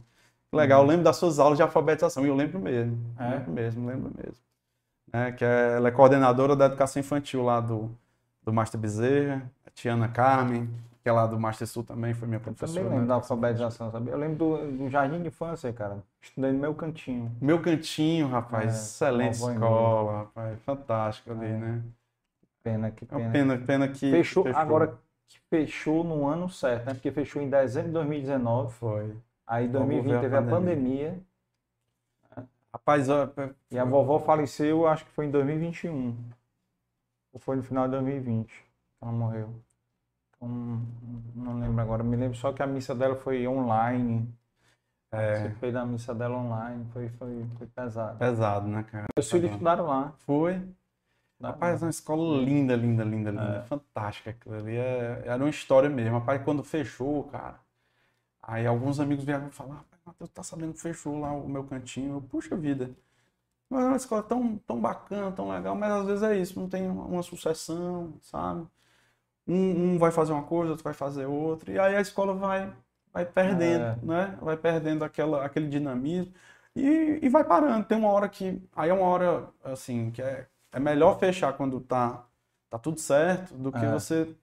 Speaker 2: legal, eu uhum. lembro das suas aulas de alfabetização, e eu lembro mesmo, é? lembro mesmo, lembro mesmo né, que é, ela é coordenadora da educação infantil lá do, do Master Bezerra, a Tiana Carmen, que é lá do Master Sul também, foi minha professora. Eu também
Speaker 1: lembro né? da alfabetização, sabe? Eu lembro do, do, jardim de infância, cara. Estudei no meu cantinho.
Speaker 2: Meu cantinho, rapaz. É, excelente escola, rapaz. Fantástico ali, é. né?
Speaker 1: Pena que
Speaker 2: pena. pena, pena que
Speaker 1: fechou, fechou. Agora que fechou no ano certo, né? Porque fechou em dezembro de 2019.
Speaker 2: Foi.
Speaker 1: Aí 2020 teve a pandemia.
Speaker 2: Rapaz, ó,
Speaker 1: e a vovó faleceu, acho que foi em 2021. Ou foi no final de 2020 ela morreu. Então, não lembro agora. Me lembro só que a missa dela foi online. É. Você fez a missa dela online. Foi, foi, foi pesado.
Speaker 2: Pesado, né, cara?
Speaker 1: Meus filhos estudaram lá.
Speaker 2: Foi. Rapaz, é uma escola linda, linda, linda, linda. É. Fantástica aquilo ali. É, era uma história mesmo. Rapaz, quando fechou, cara. Aí alguns amigos vieram falar, Matheus tá sabendo que fechou lá o meu cantinho. Eu, puxa vida. Mas é uma escola tão, tão bacana, tão legal, mas às vezes é isso, não tem uma sucessão, sabe? Um, um vai fazer uma coisa, outro vai fazer outra, e aí a escola vai, vai perdendo, é. né? Vai perdendo aquela, aquele dinamismo e, e vai parando. Tem uma hora que. Aí é uma hora, assim, que é, é melhor fechar quando tá, tá tudo certo do que é. você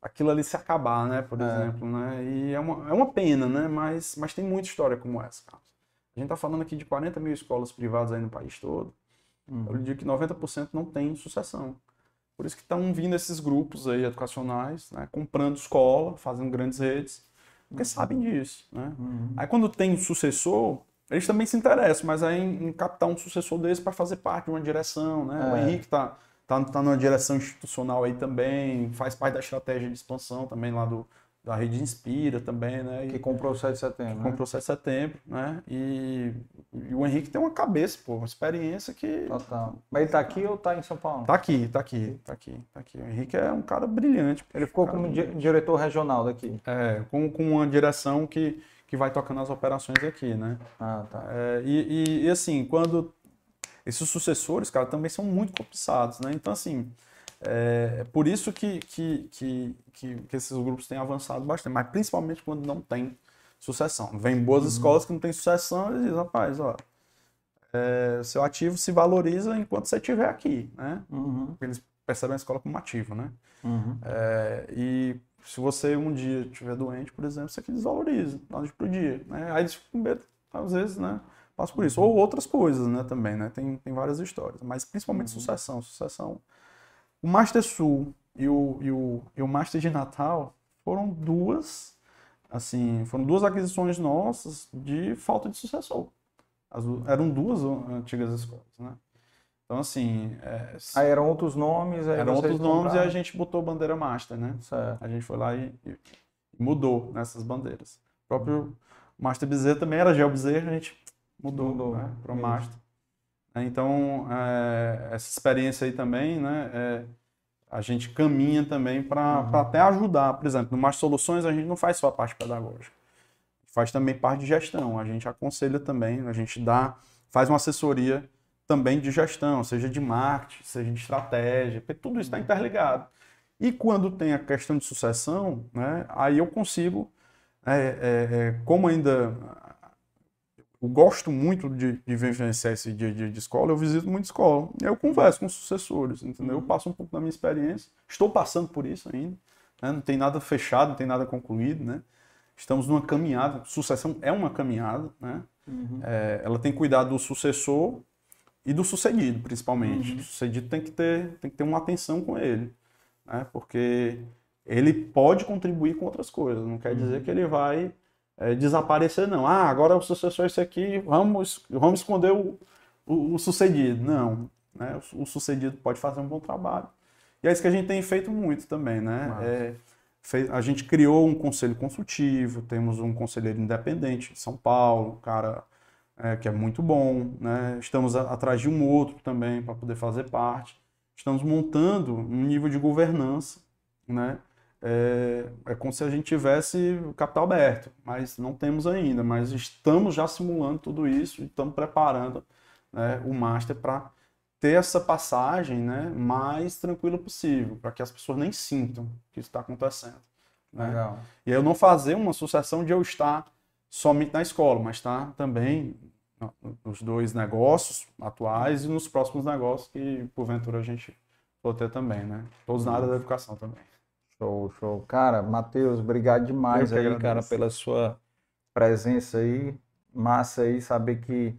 Speaker 2: aquilo ali se acabar, né, por é. exemplo, né? E é uma, é uma pena, né? Mas, mas tem muita história como essa, Carlos. A gente está falando aqui de 40 mil escolas privadas aí no país todo. Uhum. Eu digo que 90% não tem sucessão. Por isso que estão vindo esses grupos aí educacionais, né, comprando escola, fazendo grandes redes, porque uhum. sabem disso, né? Uhum. Aí quando tem um sucessor, eles também se interessam, mas aí em, em captar um sucessor desse para fazer parte de uma direção, né? É. O Henrique está tá, tá numa direção institucional aí também, faz parte da estratégia de expansão também lá do, da rede Inspira também, né?
Speaker 1: E, que comprou o 7 de setembro. Que
Speaker 2: né? comprou o 7 de setembro, né? E, e, o Henrique tem uma cabeça, pô, uma experiência que.
Speaker 1: Total. Mas ele tá aqui ou tá em São Paulo?
Speaker 2: Tá aqui, tá aqui, tá aqui, tá aqui. O Henrique é um cara brilhante.
Speaker 1: Ele ficou como diretor regional daqui.
Speaker 2: É, com, com uma direção que, que vai tocando as operações aqui, né?
Speaker 1: Ah, tá.
Speaker 2: É, e, e, e assim, quando esses sucessores, cara, também são muito cobiçados, né? Então, assim, é, é por isso que, que, que, que, esses grupos têm avançado bastante, mas principalmente quando não tem sucessão. Vem boas uhum. escolas que não tem sucessão e diz, rapaz, ó, é, seu ativo se valoriza enquanto você estiver aqui, né?
Speaker 1: Uhum.
Speaker 2: Eles percebem a escola como ativo, né?
Speaker 1: Uhum.
Speaker 2: É, e se você um dia estiver doente, por exemplo, você que desvaloriza, da noite pro dia, né? Aí eles ficam com medo, às vezes, né? passo por isso. Ou outras coisas, né, também, né? Tem, tem várias histórias, mas principalmente uhum. sucessão. Sucessão. O Master Sul e o, e, o, e o Master de Natal foram duas, assim, foram duas aquisições nossas de falta de sucessor. As, eram duas antigas escolas, né? Então, assim... É,
Speaker 1: aí eram outros nomes...
Speaker 2: eram outros nomes e a gente botou bandeira Master, né?
Speaker 1: Certo.
Speaker 2: A gente foi lá e, e mudou nessas bandeiras. O próprio Master Bezerra também era Geo Bezerra, a gente mudou, mudou né, para o Master. É, então, é, essa experiência aí também, né, é, a gente caminha também para uhum. até ajudar. Por exemplo, no Master Soluções a gente não faz só a parte pedagógica, faz também parte de gestão. A gente aconselha também, a gente dá, faz uma assessoria também de gestão, seja de marketing, seja de estratégia, porque tudo isso está interligado. E quando tem a questão de sucessão, né, aí eu consigo, é, é, é como ainda eu gosto muito de, de vivenciar esse dia a dia de escola, eu visito muita escola. E eu converso com os sucessores, entendeu? Eu passo um pouco da minha experiência. Estou passando por isso ainda. Né? Não tem nada fechado, não tem nada concluído, né? Estamos numa caminhada. Sucessão é uma caminhada, né?
Speaker 1: Uhum.
Speaker 2: É, ela tem que cuidar do sucessor e do sucedido, principalmente. Uhum. O sucedido tem que ter, tem que ter uma atenção com ele, né? Porque ele pode contribuir com outras coisas. Não quer dizer uhum. que ele vai é, desaparecer, não. Ah, agora o sucessor é esse aqui, vamos, vamos esconder o, o, o, sucedido. Não. né? O, o sucedido pode fazer um bom trabalho. E é isso que a gente tem feito muito também, né? É, fez, a gente criou um conselho consultivo, temos um conselheiro independente de São Paulo, cara é, que é muito bom, né? Estamos a, atrás de um outro também para poder fazer parte. Estamos montando um nível de governança, né? É, é como se a gente tivesse o capital aberto, mas não temos ainda. Mas estamos já simulando tudo isso e estamos preparando né, o master para ter essa passagem né, mais tranquila possível, para que as pessoas nem sintam que isso está acontecendo. Né? E eu não fazer uma sucessão de eu estar somente na escola, mas estar também nos dois negócios atuais e nos próximos negócios que porventura a gente for ter também, né? Todos na área da educação também.
Speaker 1: Show, show. Cara, Matheus, obrigado demais aí, agradeço. cara, pela sua presença aí. Massa aí saber que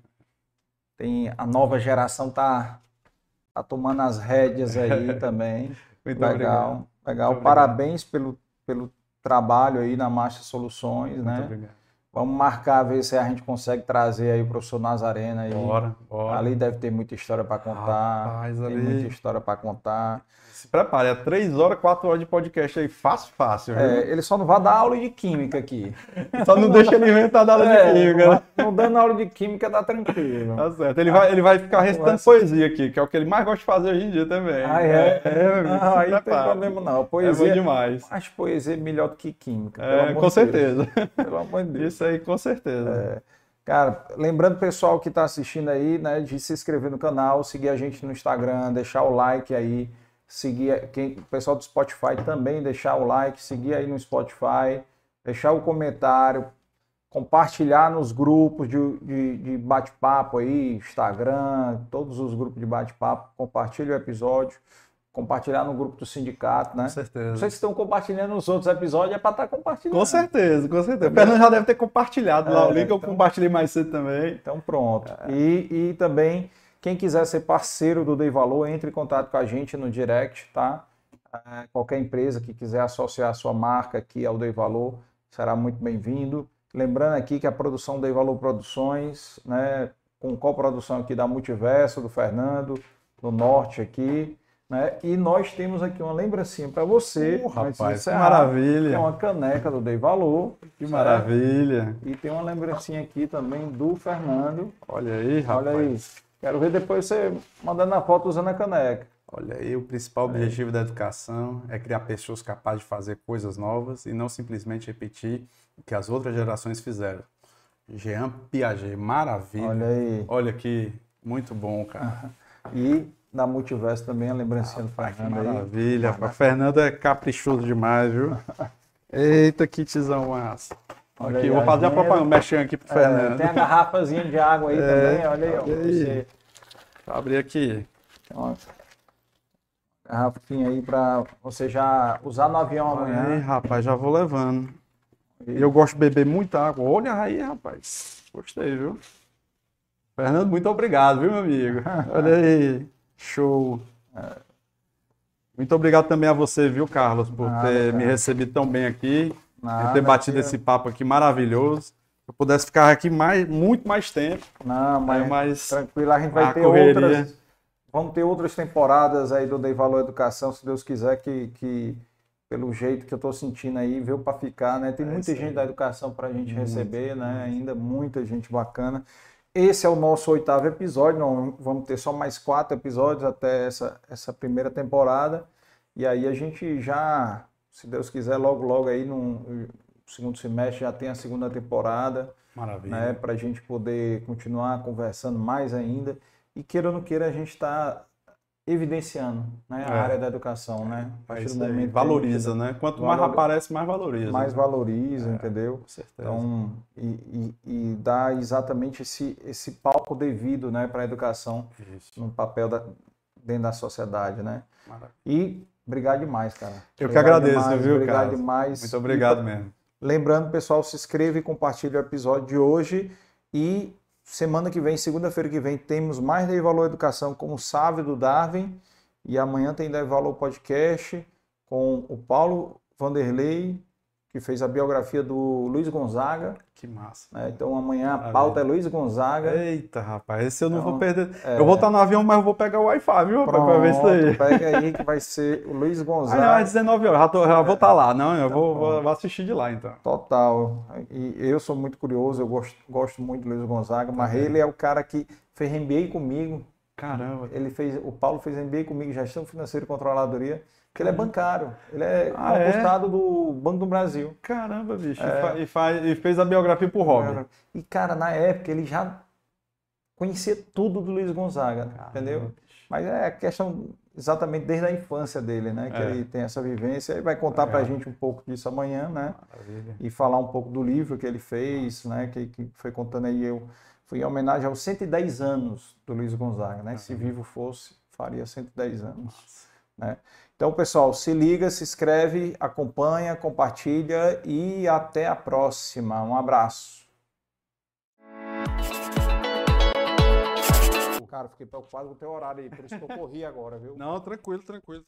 Speaker 1: tem a nova geração tá, tá tomando as rédeas aí também. Muito legal, obrigado. legal. Muito Parabéns obrigado. pelo, pelo trabalho aí na Marcha Soluções, Muito né? Obrigado. Vamos marcar, ver se a gente consegue trazer aí o professor Nazarena aí.
Speaker 2: Bora, bora.
Speaker 1: Ali deve ter muita história para contar. Rapaz, tem ali... muita história para contar.
Speaker 2: Se prepare, é três horas, quatro horas de podcast aí, fácil, fácil.
Speaker 1: É, ele só não vai dar aula de química aqui.
Speaker 2: só não deixa ele inventar da aula é, de química.
Speaker 1: Não, não, dando aula de química dá tranquilo.
Speaker 2: Tá certo. Ele vai, ele vai ficar recitando poesia aqui, que é o que ele mais gosta de fazer hoje em dia também.
Speaker 1: Ah, é? É, é não, aí não tem problema não. Poesia,
Speaker 2: é bom demais.
Speaker 1: Mas poesia é melhor do que química.
Speaker 2: É, com certeza. Pelo amor de Deus. Isso aí, com certeza. É.
Speaker 1: Cara, lembrando o pessoal que está assistindo aí, né, de se inscrever no canal, seguir a gente no Instagram, deixar o like aí seguir quem, o pessoal do Spotify também deixar o like, seguir aí no Spotify, deixar o comentário, compartilhar nos grupos de, de, de bate-papo aí, Instagram, todos os grupos de bate-papo, compartilhe o episódio, compartilhar no grupo do sindicato, né?
Speaker 2: Com certeza.
Speaker 1: Vocês estão compartilhando os outros episódios, é para estar tá compartilhando.
Speaker 2: Com certeza, com certeza. O Fernando já deve ter compartilhado é, lá o link, então, eu compartilhei mais cedo também.
Speaker 1: Então pronto. É. E, e também quem quiser ser parceiro do Dei Valor, entre em contato com a gente no direct, tá? É, qualquer empresa que quiser associar a sua marca aqui ao Dei Valor será muito bem-vindo. Lembrando aqui que a produção Dei Valor Produções, né, com coprodução aqui da Multiverso, do Fernando, do Norte aqui, né? E nós temos aqui uma lembrancinha para você.
Speaker 2: Uh, rapaz, que maravilha.
Speaker 1: Tem uma caneca do Dei Valor.
Speaker 2: Que certo? maravilha.
Speaker 1: E tem uma lembrancinha aqui também do Fernando.
Speaker 2: Olha aí, rapaz. Olha aí.
Speaker 1: Quero ver depois você mandando a foto usando a caneca.
Speaker 2: Olha aí, o principal é. objetivo da educação é criar pessoas capazes de fazer coisas novas e não simplesmente repetir o que as outras gerações fizeram. Jean Piaget, maravilha.
Speaker 1: Olha aí.
Speaker 2: Olha aqui, muito bom, cara.
Speaker 1: e da Multiverso também a lembrancinha do Fernando
Speaker 2: Maravilha, o Fernando é caprichoso demais, viu? Eita, que tizão massa. Olha aqui, aí, vou fazer a propaganda, mexendo aqui pro é, Fernando.
Speaker 1: Tem a garrafazinha de água aí é, também, olha aí. Aí. Você...
Speaker 2: abrir aqui.
Speaker 1: Uma garrafinha aí para você já usar no avião amanhã. Aí,
Speaker 2: rapaz, já vou levando. E eu gosto de beber muita água. Olha aí, rapaz. Gostei, viu? Fernando, muito obrigado, viu, meu amigo? Olha aí. Show. É. Muito obrigado também a você, viu, Carlos, por Nada, ter cara. me recebido tão bem aqui. Nada, ter batido esse papo aqui maravilhoso. Se eu pudesse ficar aqui mais, muito mais tempo.
Speaker 1: Não, mas, é, mas tranquilo, a gente vai a ter correria. outras. Vamos ter outras temporadas aí do Dei Valor Educação, se Deus quiser, que, que pelo jeito que eu estou sentindo aí, veio para ficar, né? Tem é muita gente da educação para a gente muito, receber, né? Ainda muita gente bacana. Esse é o nosso oitavo episódio, não vamos ter só mais quatro episódios até essa, essa primeira temporada. E aí a gente já se Deus quiser, logo, logo aí no segundo semestre já tem a segunda temporada.
Speaker 2: Maravilha.
Speaker 1: Né, para a gente poder continuar conversando mais ainda. E queira ou não queira, a gente está evidenciando né, a é. área da educação, né?
Speaker 2: A partir do momento valoriza, né? Quanto mais aparece, mais valoriza.
Speaker 1: Mais né? valoriza, é, entendeu? Com certeza. Então, e, e, e, dá exatamente esse, esse palco devido né, para a educação Isso. no papel da, dentro da sociedade, né? Maravilha. E Obrigado demais, cara.
Speaker 2: Eu
Speaker 1: obrigado
Speaker 2: que agradeço,
Speaker 1: demais,
Speaker 2: viu,
Speaker 1: obrigado
Speaker 2: cara?
Speaker 1: demais.
Speaker 2: Muito obrigado e, mesmo.
Speaker 1: Lembrando, pessoal, se inscreva e compartilhe o episódio de hoje. E semana que vem, segunda-feira que vem, temos mais Dei Valor Educação com o Sávio do Darwin. E amanhã tem Dei Valor Podcast com o Paulo Vanderlei que fez a biografia do Luiz Gonzaga.
Speaker 2: Que massa.
Speaker 1: Né? Então amanhã a pauta é Luiz Gonzaga.
Speaker 2: Eita, rapaz, esse eu não
Speaker 1: Então,
Speaker 2: vou perder.
Speaker 1: é.
Speaker 2: Eu vou estar no avião, mas eu vou pegar o Wi-Fi, viu, rapaz, pra ver isso aí.
Speaker 1: Pega aí que vai ser o Luiz
Speaker 2: Ah,
Speaker 1: Gonzaga.
Speaker 2: não, é 19 horas, já, tô- já vou estar lá. Não, eu vou,
Speaker 1: bom.
Speaker 2: vou, vou assistir de lá, então.
Speaker 1: Total. E eu sou muito curioso, eu gosto, gosto muito do Luiz Gonzaga, mas ele é o cara que fez MBA comigo.
Speaker 2: Caramba.
Speaker 1: Ele fez, o Paulo fez MBA comigo, gestão financeira e controladoria, que ele é bancário. Ele é
Speaker 2: Ah, é?
Speaker 1: do Banco do Brasil.
Speaker 2: Caramba, bicho.
Speaker 1: É.
Speaker 2: E, e faz- e fez a biografia pro hobby.
Speaker 1: E, cara, na época ele já conhecia tudo do Luiz Gonzaga, entendeu? Mas é a questão exatamente desde a infância dele, né? Que
Speaker 2: É.
Speaker 1: ele tem essa vivência e vai contar pra
Speaker 2: Legal.
Speaker 1: gente um pouco disso amanhã, né?
Speaker 2: Maravilha.
Speaker 1: E falar um pouco do livro que ele fez, né? Que, que foi contando aí eu. Foi em homenagem aos 110 anos do Luiz Gonzaga, né? Se vivo fosse, faria 110 anos. Né? Então, pessoal, se liga, se inscreve, acompanha, compartilha e até a próxima. Um abraço. Cara, fiquei preocupado com o teu horário aí, por isso que eu corri agora, viu?
Speaker 2: Não, tranquilo, tranquilo.